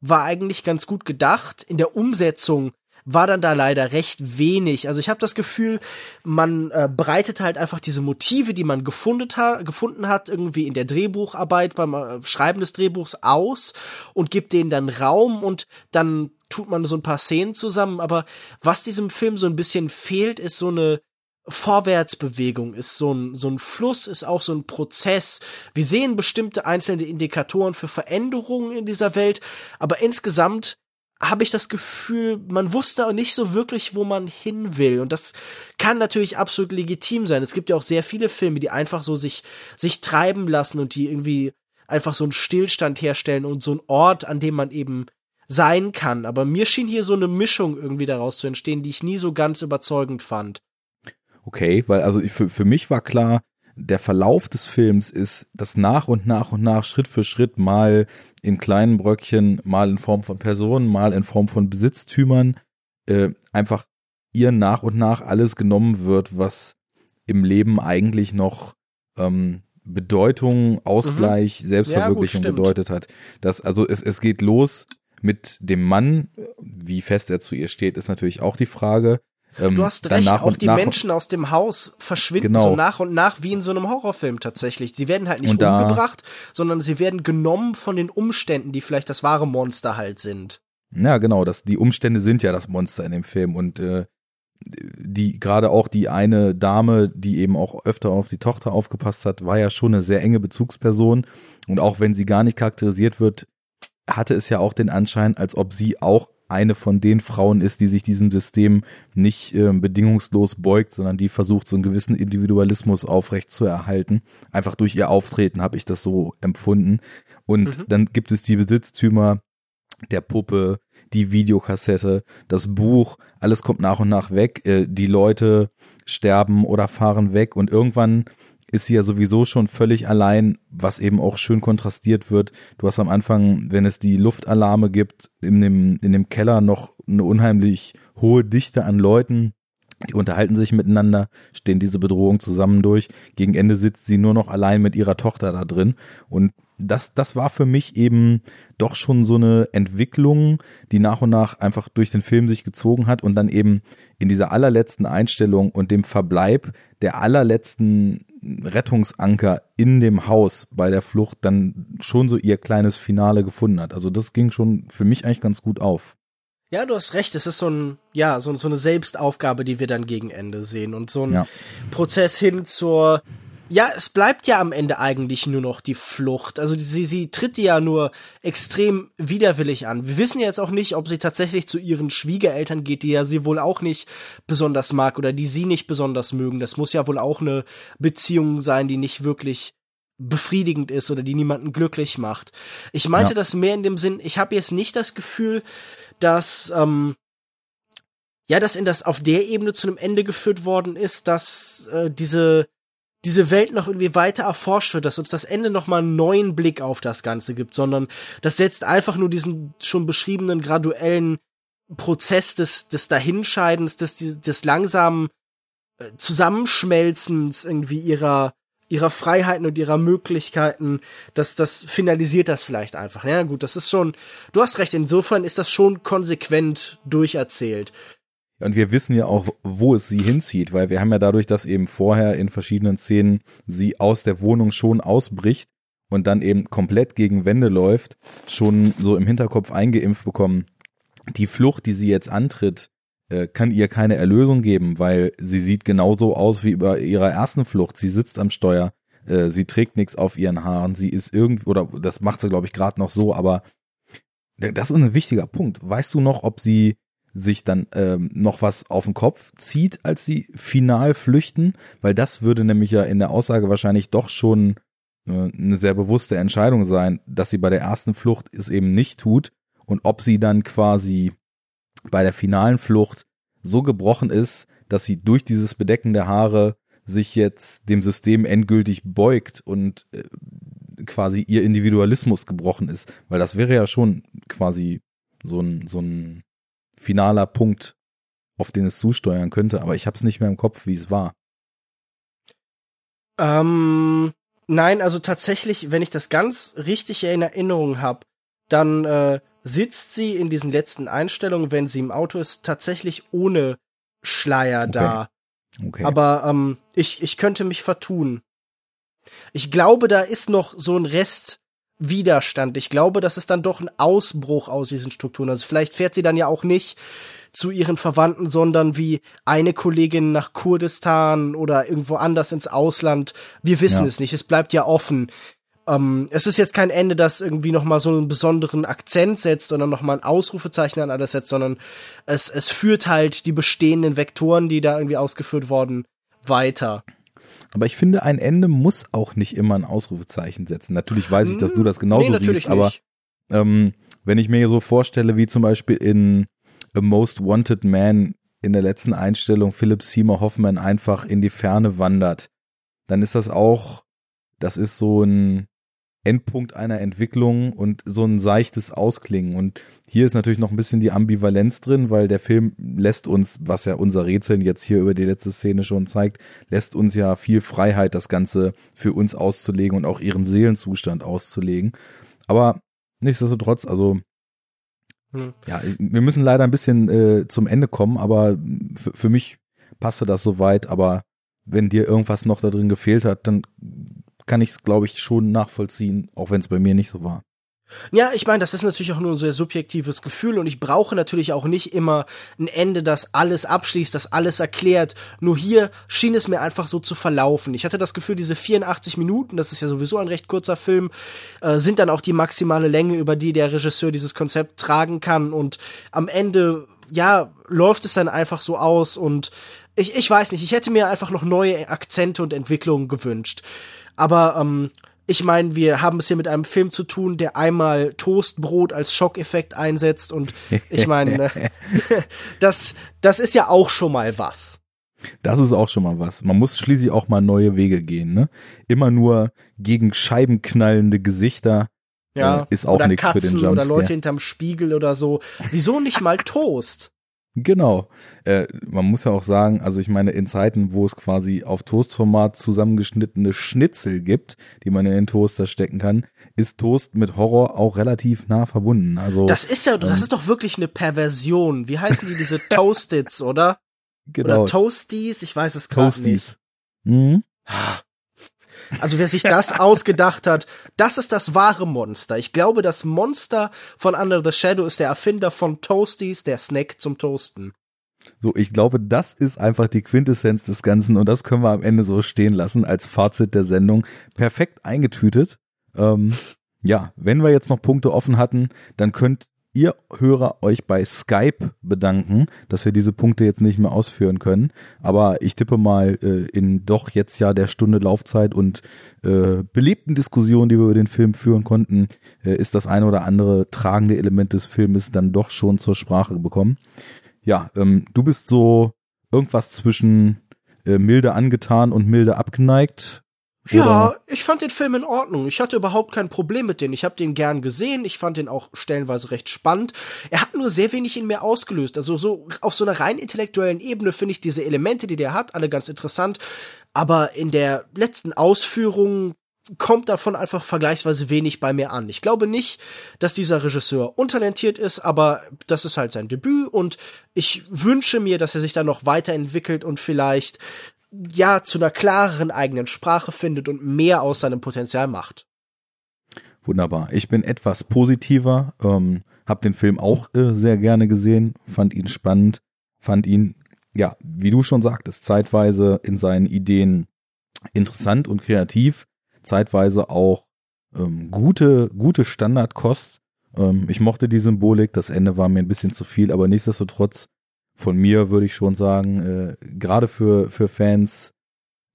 Speaker 2: war eigentlich ganz gut gedacht. In der Umsetzung war dann da leider recht wenig. Also ich habe das Gefühl, man äh, breitet halt einfach diese Motive, die man gefunden, ha gefunden hat, irgendwie in der Drehbucharbeit, beim äh, Schreiben des Drehbuchs aus und gibt denen dann Raum und dann tut man so ein paar Szenen zusammen, aber was diesem Film so ein bisschen fehlt, ist so eine Vorwärtsbewegung, ist so ein, so ein Fluss, ist auch so ein Prozess. Wir sehen bestimmte einzelne Indikatoren für Veränderungen in dieser Welt, aber insgesamt habe ich das Gefühl, man wusste auch nicht so wirklich, wo man hin will. Und das kann natürlich absolut legitim sein. Es gibt ja auch sehr viele Filme, die einfach so sich, sich treiben lassen und die irgendwie einfach so einen Stillstand herstellen und so einen Ort, an dem man eben sein kann. Aber mir schien hier so eine Mischung irgendwie daraus zu entstehen, die ich nie so ganz überzeugend fand.
Speaker 1: Okay, weil also für, für mich war klar, der Verlauf des Films ist, dass nach und nach und nach Schritt für Schritt mal in kleinen Bröckchen, mal in Form von Personen, mal in Form von Besitztümern, äh, einfach ihr nach und nach alles genommen wird, was im Leben eigentlich noch ähm, Bedeutung, Ausgleich, mhm. Selbstverwirklichung ja, gut, bedeutet hat. Das, also es, es geht los mit dem Mann, wie fest er zu ihr steht, ist natürlich auch die Frage.
Speaker 2: Ähm, du hast recht, auch die Menschen aus dem Haus verschwinden genau. so nach und nach wie in so einem Horrorfilm tatsächlich. Sie werden halt nicht und umgebracht, sondern sie werden genommen von den Umständen, die vielleicht das wahre Monster halt sind.
Speaker 1: Ja, genau, das, die Umstände sind ja das Monster in dem Film und äh, die gerade auch die eine Dame, die eben auch öfter auf die Tochter aufgepasst hat, war ja schon eine sehr enge Bezugsperson und auch wenn sie gar nicht charakterisiert wird, hatte es ja auch den Anschein, als ob sie auch eine von den Frauen ist, die sich diesem System nicht äh, bedingungslos beugt, sondern die versucht, so einen gewissen Individualismus aufrecht zu erhalten. Einfach durch ihr Auftreten habe ich das so empfunden. Und mhm. dann gibt es die Besitztümer der Puppe, die Videokassette, das Buch, alles kommt nach und nach weg. Äh, die Leute sterben oder fahren weg und irgendwann ist sie ja sowieso schon völlig allein, was eben auch schön kontrastiert wird. Du hast am Anfang, wenn es die Luftalarme gibt, in dem, in dem Keller noch eine unheimlich hohe Dichte an Leuten, die unterhalten sich miteinander, stehen diese Bedrohung zusammen durch. Gegen Ende sitzt sie nur noch allein mit ihrer Tochter da drin. Und das, das war für mich eben doch schon so eine Entwicklung, die nach und nach einfach durch den Film sich gezogen hat und dann eben in dieser allerletzten Einstellung und dem Verbleib der allerletzten Rettungsanker in dem Haus bei der Flucht dann schon so ihr kleines Finale gefunden hat. Also das ging schon für mich eigentlich ganz gut auf.
Speaker 2: Ja, du hast recht. Es ist so ein, ja, so, so eine Selbstaufgabe, die wir dann gegen Ende sehen und so ein ja. Prozess hin zur Ja, es bleibt ja am Ende eigentlich nur noch die Flucht. Also sie, sie tritt die ja nur extrem widerwillig an. Wir wissen jetzt auch nicht, ob sie tatsächlich zu ihren Schwiegereltern geht, die ja sie wohl auch nicht besonders mag oder die sie nicht besonders mögen. Das muss ja wohl auch eine Beziehung sein, die nicht wirklich befriedigend ist oder die niemanden glücklich macht. Ich meinte ja. das mehr in dem Sinn, ich habe jetzt nicht das Gefühl, dass ähm, ja, dass in das auf der Ebene zu einem Ende geführt worden ist, dass äh, diese diese Welt noch irgendwie weiter erforscht wird, dass uns das Ende noch mal einen neuen Blick auf das Ganze gibt, sondern das setzt einfach nur diesen schon beschriebenen graduellen Prozess des, des Dahinscheidens, des, des langsamen äh, Zusammenschmelzens irgendwie ihrer, ihrer Freiheiten und ihrer Möglichkeiten, das, das finalisiert das vielleicht einfach. Ja, gut, das ist schon, du hast recht, insofern ist das schon konsequent durcherzählt.
Speaker 1: Und wir wissen ja auch, wo es sie hinzieht, weil wir haben ja dadurch, dass eben vorher in verschiedenen Szenen sie aus der Wohnung schon ausbricht und dann eben komplett gegen Wände läuft, schon so im Hinterkopf eingeimpft bekommen. Die Flucht, die sie jetzt antritt, äh, kann ihr keine Erlösung geben, weil sie sieht genauso aus wie bei ihrer ersten Flucht. Sie sitzt am Steuer, äh, sie trägt nichts auf ihren Haaren, sie ist irgendwie, oder das macht sie, glaube ich, gerade noch so, aber das ist ein wichtiger Punkt. Weißt du noch, ob sie sich dann ähm, noch was auf den Kopf zieht, als sie final flüchten, weil das würde nämlich ja in der Aussage wahrscheinlich doch schon äh, eine sehr bewusste Entscheidung sein, dass sie bei der ersten Flucht es eben nicht tut und ob sie dann quasi bei der finalen Flucht so gebrochen ist, dass sie durch dieses Bedecken der Haare sich jetzt dem System endgültig beugt und äh, quasi ihr Individualismus gebrochen ist, weil das wäre ja schon quasi so ein so ein finaler Punkt, auf den es zusteuern könnte, aber ich habe es nicht mehr im Kopf, wie es war.
Speaker 2: Ähm, nein, also tatsächlich, wenn ich das ganz richtig in Erinnerung habe, dann äh, sitzt sie in diesen letzten Einstellungen, wenn sie im Auto ist, tatsächlich ohne Schleier okay. da. Okay. Aber ähm, ich, ich könnte mich vertun. Ich glaube, da ist noch so ein Rest Widerstand. Ich glaube, das ist dann doch ein Ausbruch aus diesen Strukturen. Also vielleicht fährt sie dann ja auch nicht zu ihren Verwandten, sondern wie eine Kollegin nach Kurdistan oder irgendwo anders ins Ausland. Wir wissen ja. es nicht. Es bleibt ja offen. Ähm, es ist jetzt kein Ende, das irgendwie noch mal so einen besonderen Akzent setzt oder noch mal ein Ausrufezeichen an alles setzt, sondern es, es führt halt die bestehenden Vektoren, die da irgendwie ausgeführt wurden, weiter.
Speaker 1: Aber ich finde, ein Ende muss auch nicht immer ein Ausrufezeichen setzen. Natürlich weiß ich, dass du das genauso nee, siehst, aber ähm, wenn ich mir so vorstelle, wie zum Beispiel in A Most Wanted Man in der letzten Einstellung Philip Seymour Hoffman einfach in die Ferne wandert, dann ist das auch, das ist so ein, Endpunkt einer Entwicklung und so ein seichtes Ausklingen. Und hier ist natürlich noch ein bisschen die Ambivalenz drin, weil der Film lässt uns, was ja unser Rätseln jetzt hier über die letzte Szene schon zeigt, lässt uns ja viel Freiheit, das Ganze für uns auszulegen und auch ihren Seelenzustand auszulegen. Aber nichtsdestotrotz, also hm. ja, wir müssen leider ein bisschen äh, zum Ende kommen, aber für mich passte das soweit. Aber wenn dir irgendwas noch da drin gefehlt hat, dann kann ich es, glaube ich, schon nachvollziehen, auch wenn es bei mir nicht so war.
Speaker 2: Ja, ich meine, das ist natürlich auch nur ein sehr subjektives Gefühl und ich brauche natürlich auch nicht immer ein Ende, das alles abschließt, das alles erklärt. Nur hier schien es mir einfach so zu verlaufen. Ich hatte das Gefühl, diese 84 Minuten, das ist ja sowieso ein recht kurzer Film, äh, sind dann auch die maximale Länge, über die der Regisseur dieses Konzept tragen kann und am Ende, ja, läuft es dann einfach so aus und ich, ich weiß nicht, ich hätte mir einfach noch neue Akzente und Entwicklungen gewünscht. Aber ähm, ich meine, wir haben es hier mit einem Film zu tun, der einmal Toastbrot als Schockeffekt einsetzt und ich meine, das, das ist ja auch schon mal was.
Speaker 1: Das ist auch schon mal was. Man muss schließlich auch mal neue Wege gehen, ne? Immer nur gegen Scheiben knallende Gesichter. Ja, äh, ist auch nichts für den Jumpscare.
Speaker 2: Oder Leute hinterm Spiegel oder so. Wieso nicht mal Toast?
Speaker 1: Genau. Äh, man muss ja auch sagen, also ich meine, in Zeiten, wo es quasi auf Toastformat zusammengeschnittene Schnitzel gibt, die man in den Toaster stecken kann, ist Toast mit Horror auch relativ nah verbunden. Also
Speaker 2: Das ist ja, das ähm, ist doch wirklich eine Perversion. Wie heißen die diese Toastits, oder? Genau. Oder Toasties? Ich weiß es gerade nicht. Toasties. Mhm. Also wer sich das ausgedacht hat, das ist das wahre Monster. Ich glaube, das Monster von Under the Shadow ist der Erfinder von Toasties, der Snack zum Toasten.
Speaker 1: So, ich glaube, das ist einfach die Quintessenz des Ganzen und das können wir am Ende so stehen lassen als Fazit der Sendung. Perfekt eingetütet. Ähm, ja, wenn wir jetzt noch Punkte offen hatten, dann könnt ihr Hörer euch bei Skype bedanken, dass wir diese Punkte jetzt nicht mehr ausführen können. Aber ich tippe mal äh, in doch jetzt ja der Stunde Laufzeit und äh, belebten Diskussionen, die wir über den Film führen konnten, äh, ist das eine oder andere tragende Element des Filmes dann doch schon zur Sprache bekommen. Ja, ähm, du bist so irgendwas zwischen äh, milde angetan und milde abgeneigt.
Speaker 2: Ja, ich fand den Film in Ordnung. Ich hatte überhaupt kein Problem mit dem. Ich habe den gern gesehen. Ich fand den auch stellenweise recht spannend. Er hat nur sehr wenig in mir ausgelöst. Also so auf so einer rein intellektuellen Ebene finde ich diese Elemente, die der hat, alle ganz interessant. Aber in der letzten Ausführung kommt davon einfach vergleichsweise wenig bei mir an. Ich glaube nicht, dass dieser Regisseur untalentiert ist, aber das ist halt sein Debüt und ich wünsche mir, dass er sich da noch weiterentwickelt und vielleicht ja zu einer klareren eigenen Sprache findet und mehr aus seinem Potenzial macht.
Speaker 1: Wunderbar. Ich bin etwas positiver, ähm, habe den Film auch äh, sehr gerne gesehen, fand ihn spannend, fand ihn, ja, wie du schon sagtest, zeitweise in seinen Ideen interessant und kreativ, zeitweise auch ähm, gute, gute Standardkost. Ähm, ich mochte die Symbolik, das Ende war mir ein bisschen zu viel, aber nichtsdestotrotz von mir würde ich schon sagen, äh, gerade für, für Fans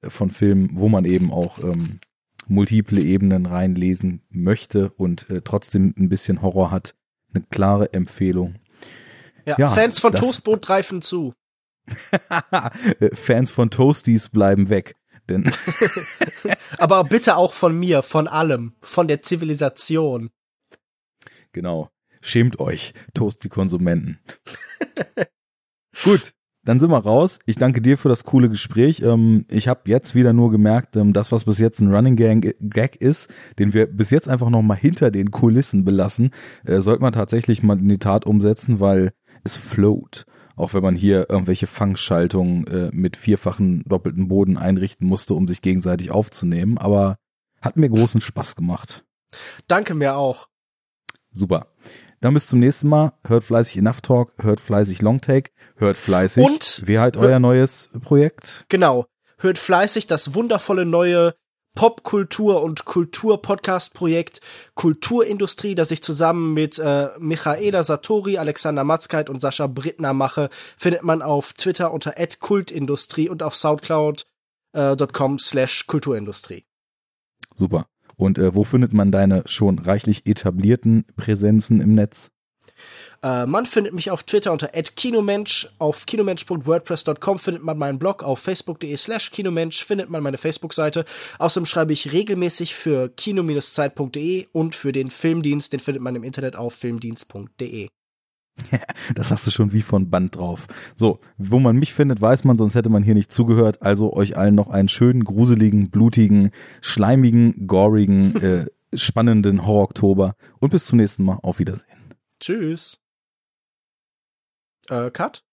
Speaker 1: von Filmen, wo man eben auch ähm, multiple Ebenen reinlesen möchte und äh, trotzdem ein bisschen Horror hat, eine klare Empfehlung.
Speaker 2: Ja, ja Fans von Toastboot greifen zu.
Speaker 1: Fans von Toasties bleiben weg. Denn
Speaker 2: Aber bitte auch von mir, von allem, von der Zivilisation.
Speaker 1: Genau. Schämt euch, Toasty-Konsumenten. Gut, dann sind wir raus. Ich danke dir für das coole Gespräch. Ähm, ich habe jetzt wieder nur gemerkt, ähm, das, was bis jetzt ein Running Gag ist, den wir bis jetzt einfach noch mal hinter den Kulissen belassen, äh, sollte man tatsächlich mal in die Tat umsetzen, weil es float. Auch wenn man hier irgendwelche Fangschaltungen äh, mit vierfachen doppelten Boden einrichten musste, um sich gegenseitig aufzunehmen. Aber hat mir großen Spaß gemacht.
Speaker 2: Danke mir auch.
Speaker 1: Super. Dann bis zum nächsten Mal. Hört fleißig Enough Talk, hört fleißig Long Take, hört fleißig.
Speaker 2: Und
Speaker 1: wie halt euer neues Projekt?
Speaker 2: Genau. Hört fleißig das wundervolle neue Popkultur und Kultur-Podcast-Projekt Kulturindustrie, das ich zusammen mit äh, Michaela Satori, Alexander Matzkeit und Sascha Brittner mache, findet man auf Twitter unter @kultindustrie und auf soundcloud.com äh, slash Kulturindustrie.
Speaker 1: Super. Und äh, wo findet man deine schon reichlich etablierten Präsenzen im Netz?
Speaker 2: Äh, man findet mich auf Twitter unter @kinomensch, auf kinomensch.wordpress.com findet man meinen Blog, auf facebook.de/slash kinomensch findet man meine Facebook-Seite. Außerdem schreibe ich regelmäßig für kino-zeit.de und für den Filmdienst, den findet man im Internet auf filmdienst.de.
Speaker 1: das hast du schon wie von Band drauf. So, wo man mich findet, weiß man, sonst hätte man hier nicht zugehört. Also euch allen noch einen schönen, gruseligen, blutigen, schleimigen, gorigen, äh, spannenden Horror-Oktober und bis zum nächsten Mal. Auf Wiedersehen.
Speaker 2: Tschüss. Äh, Cut?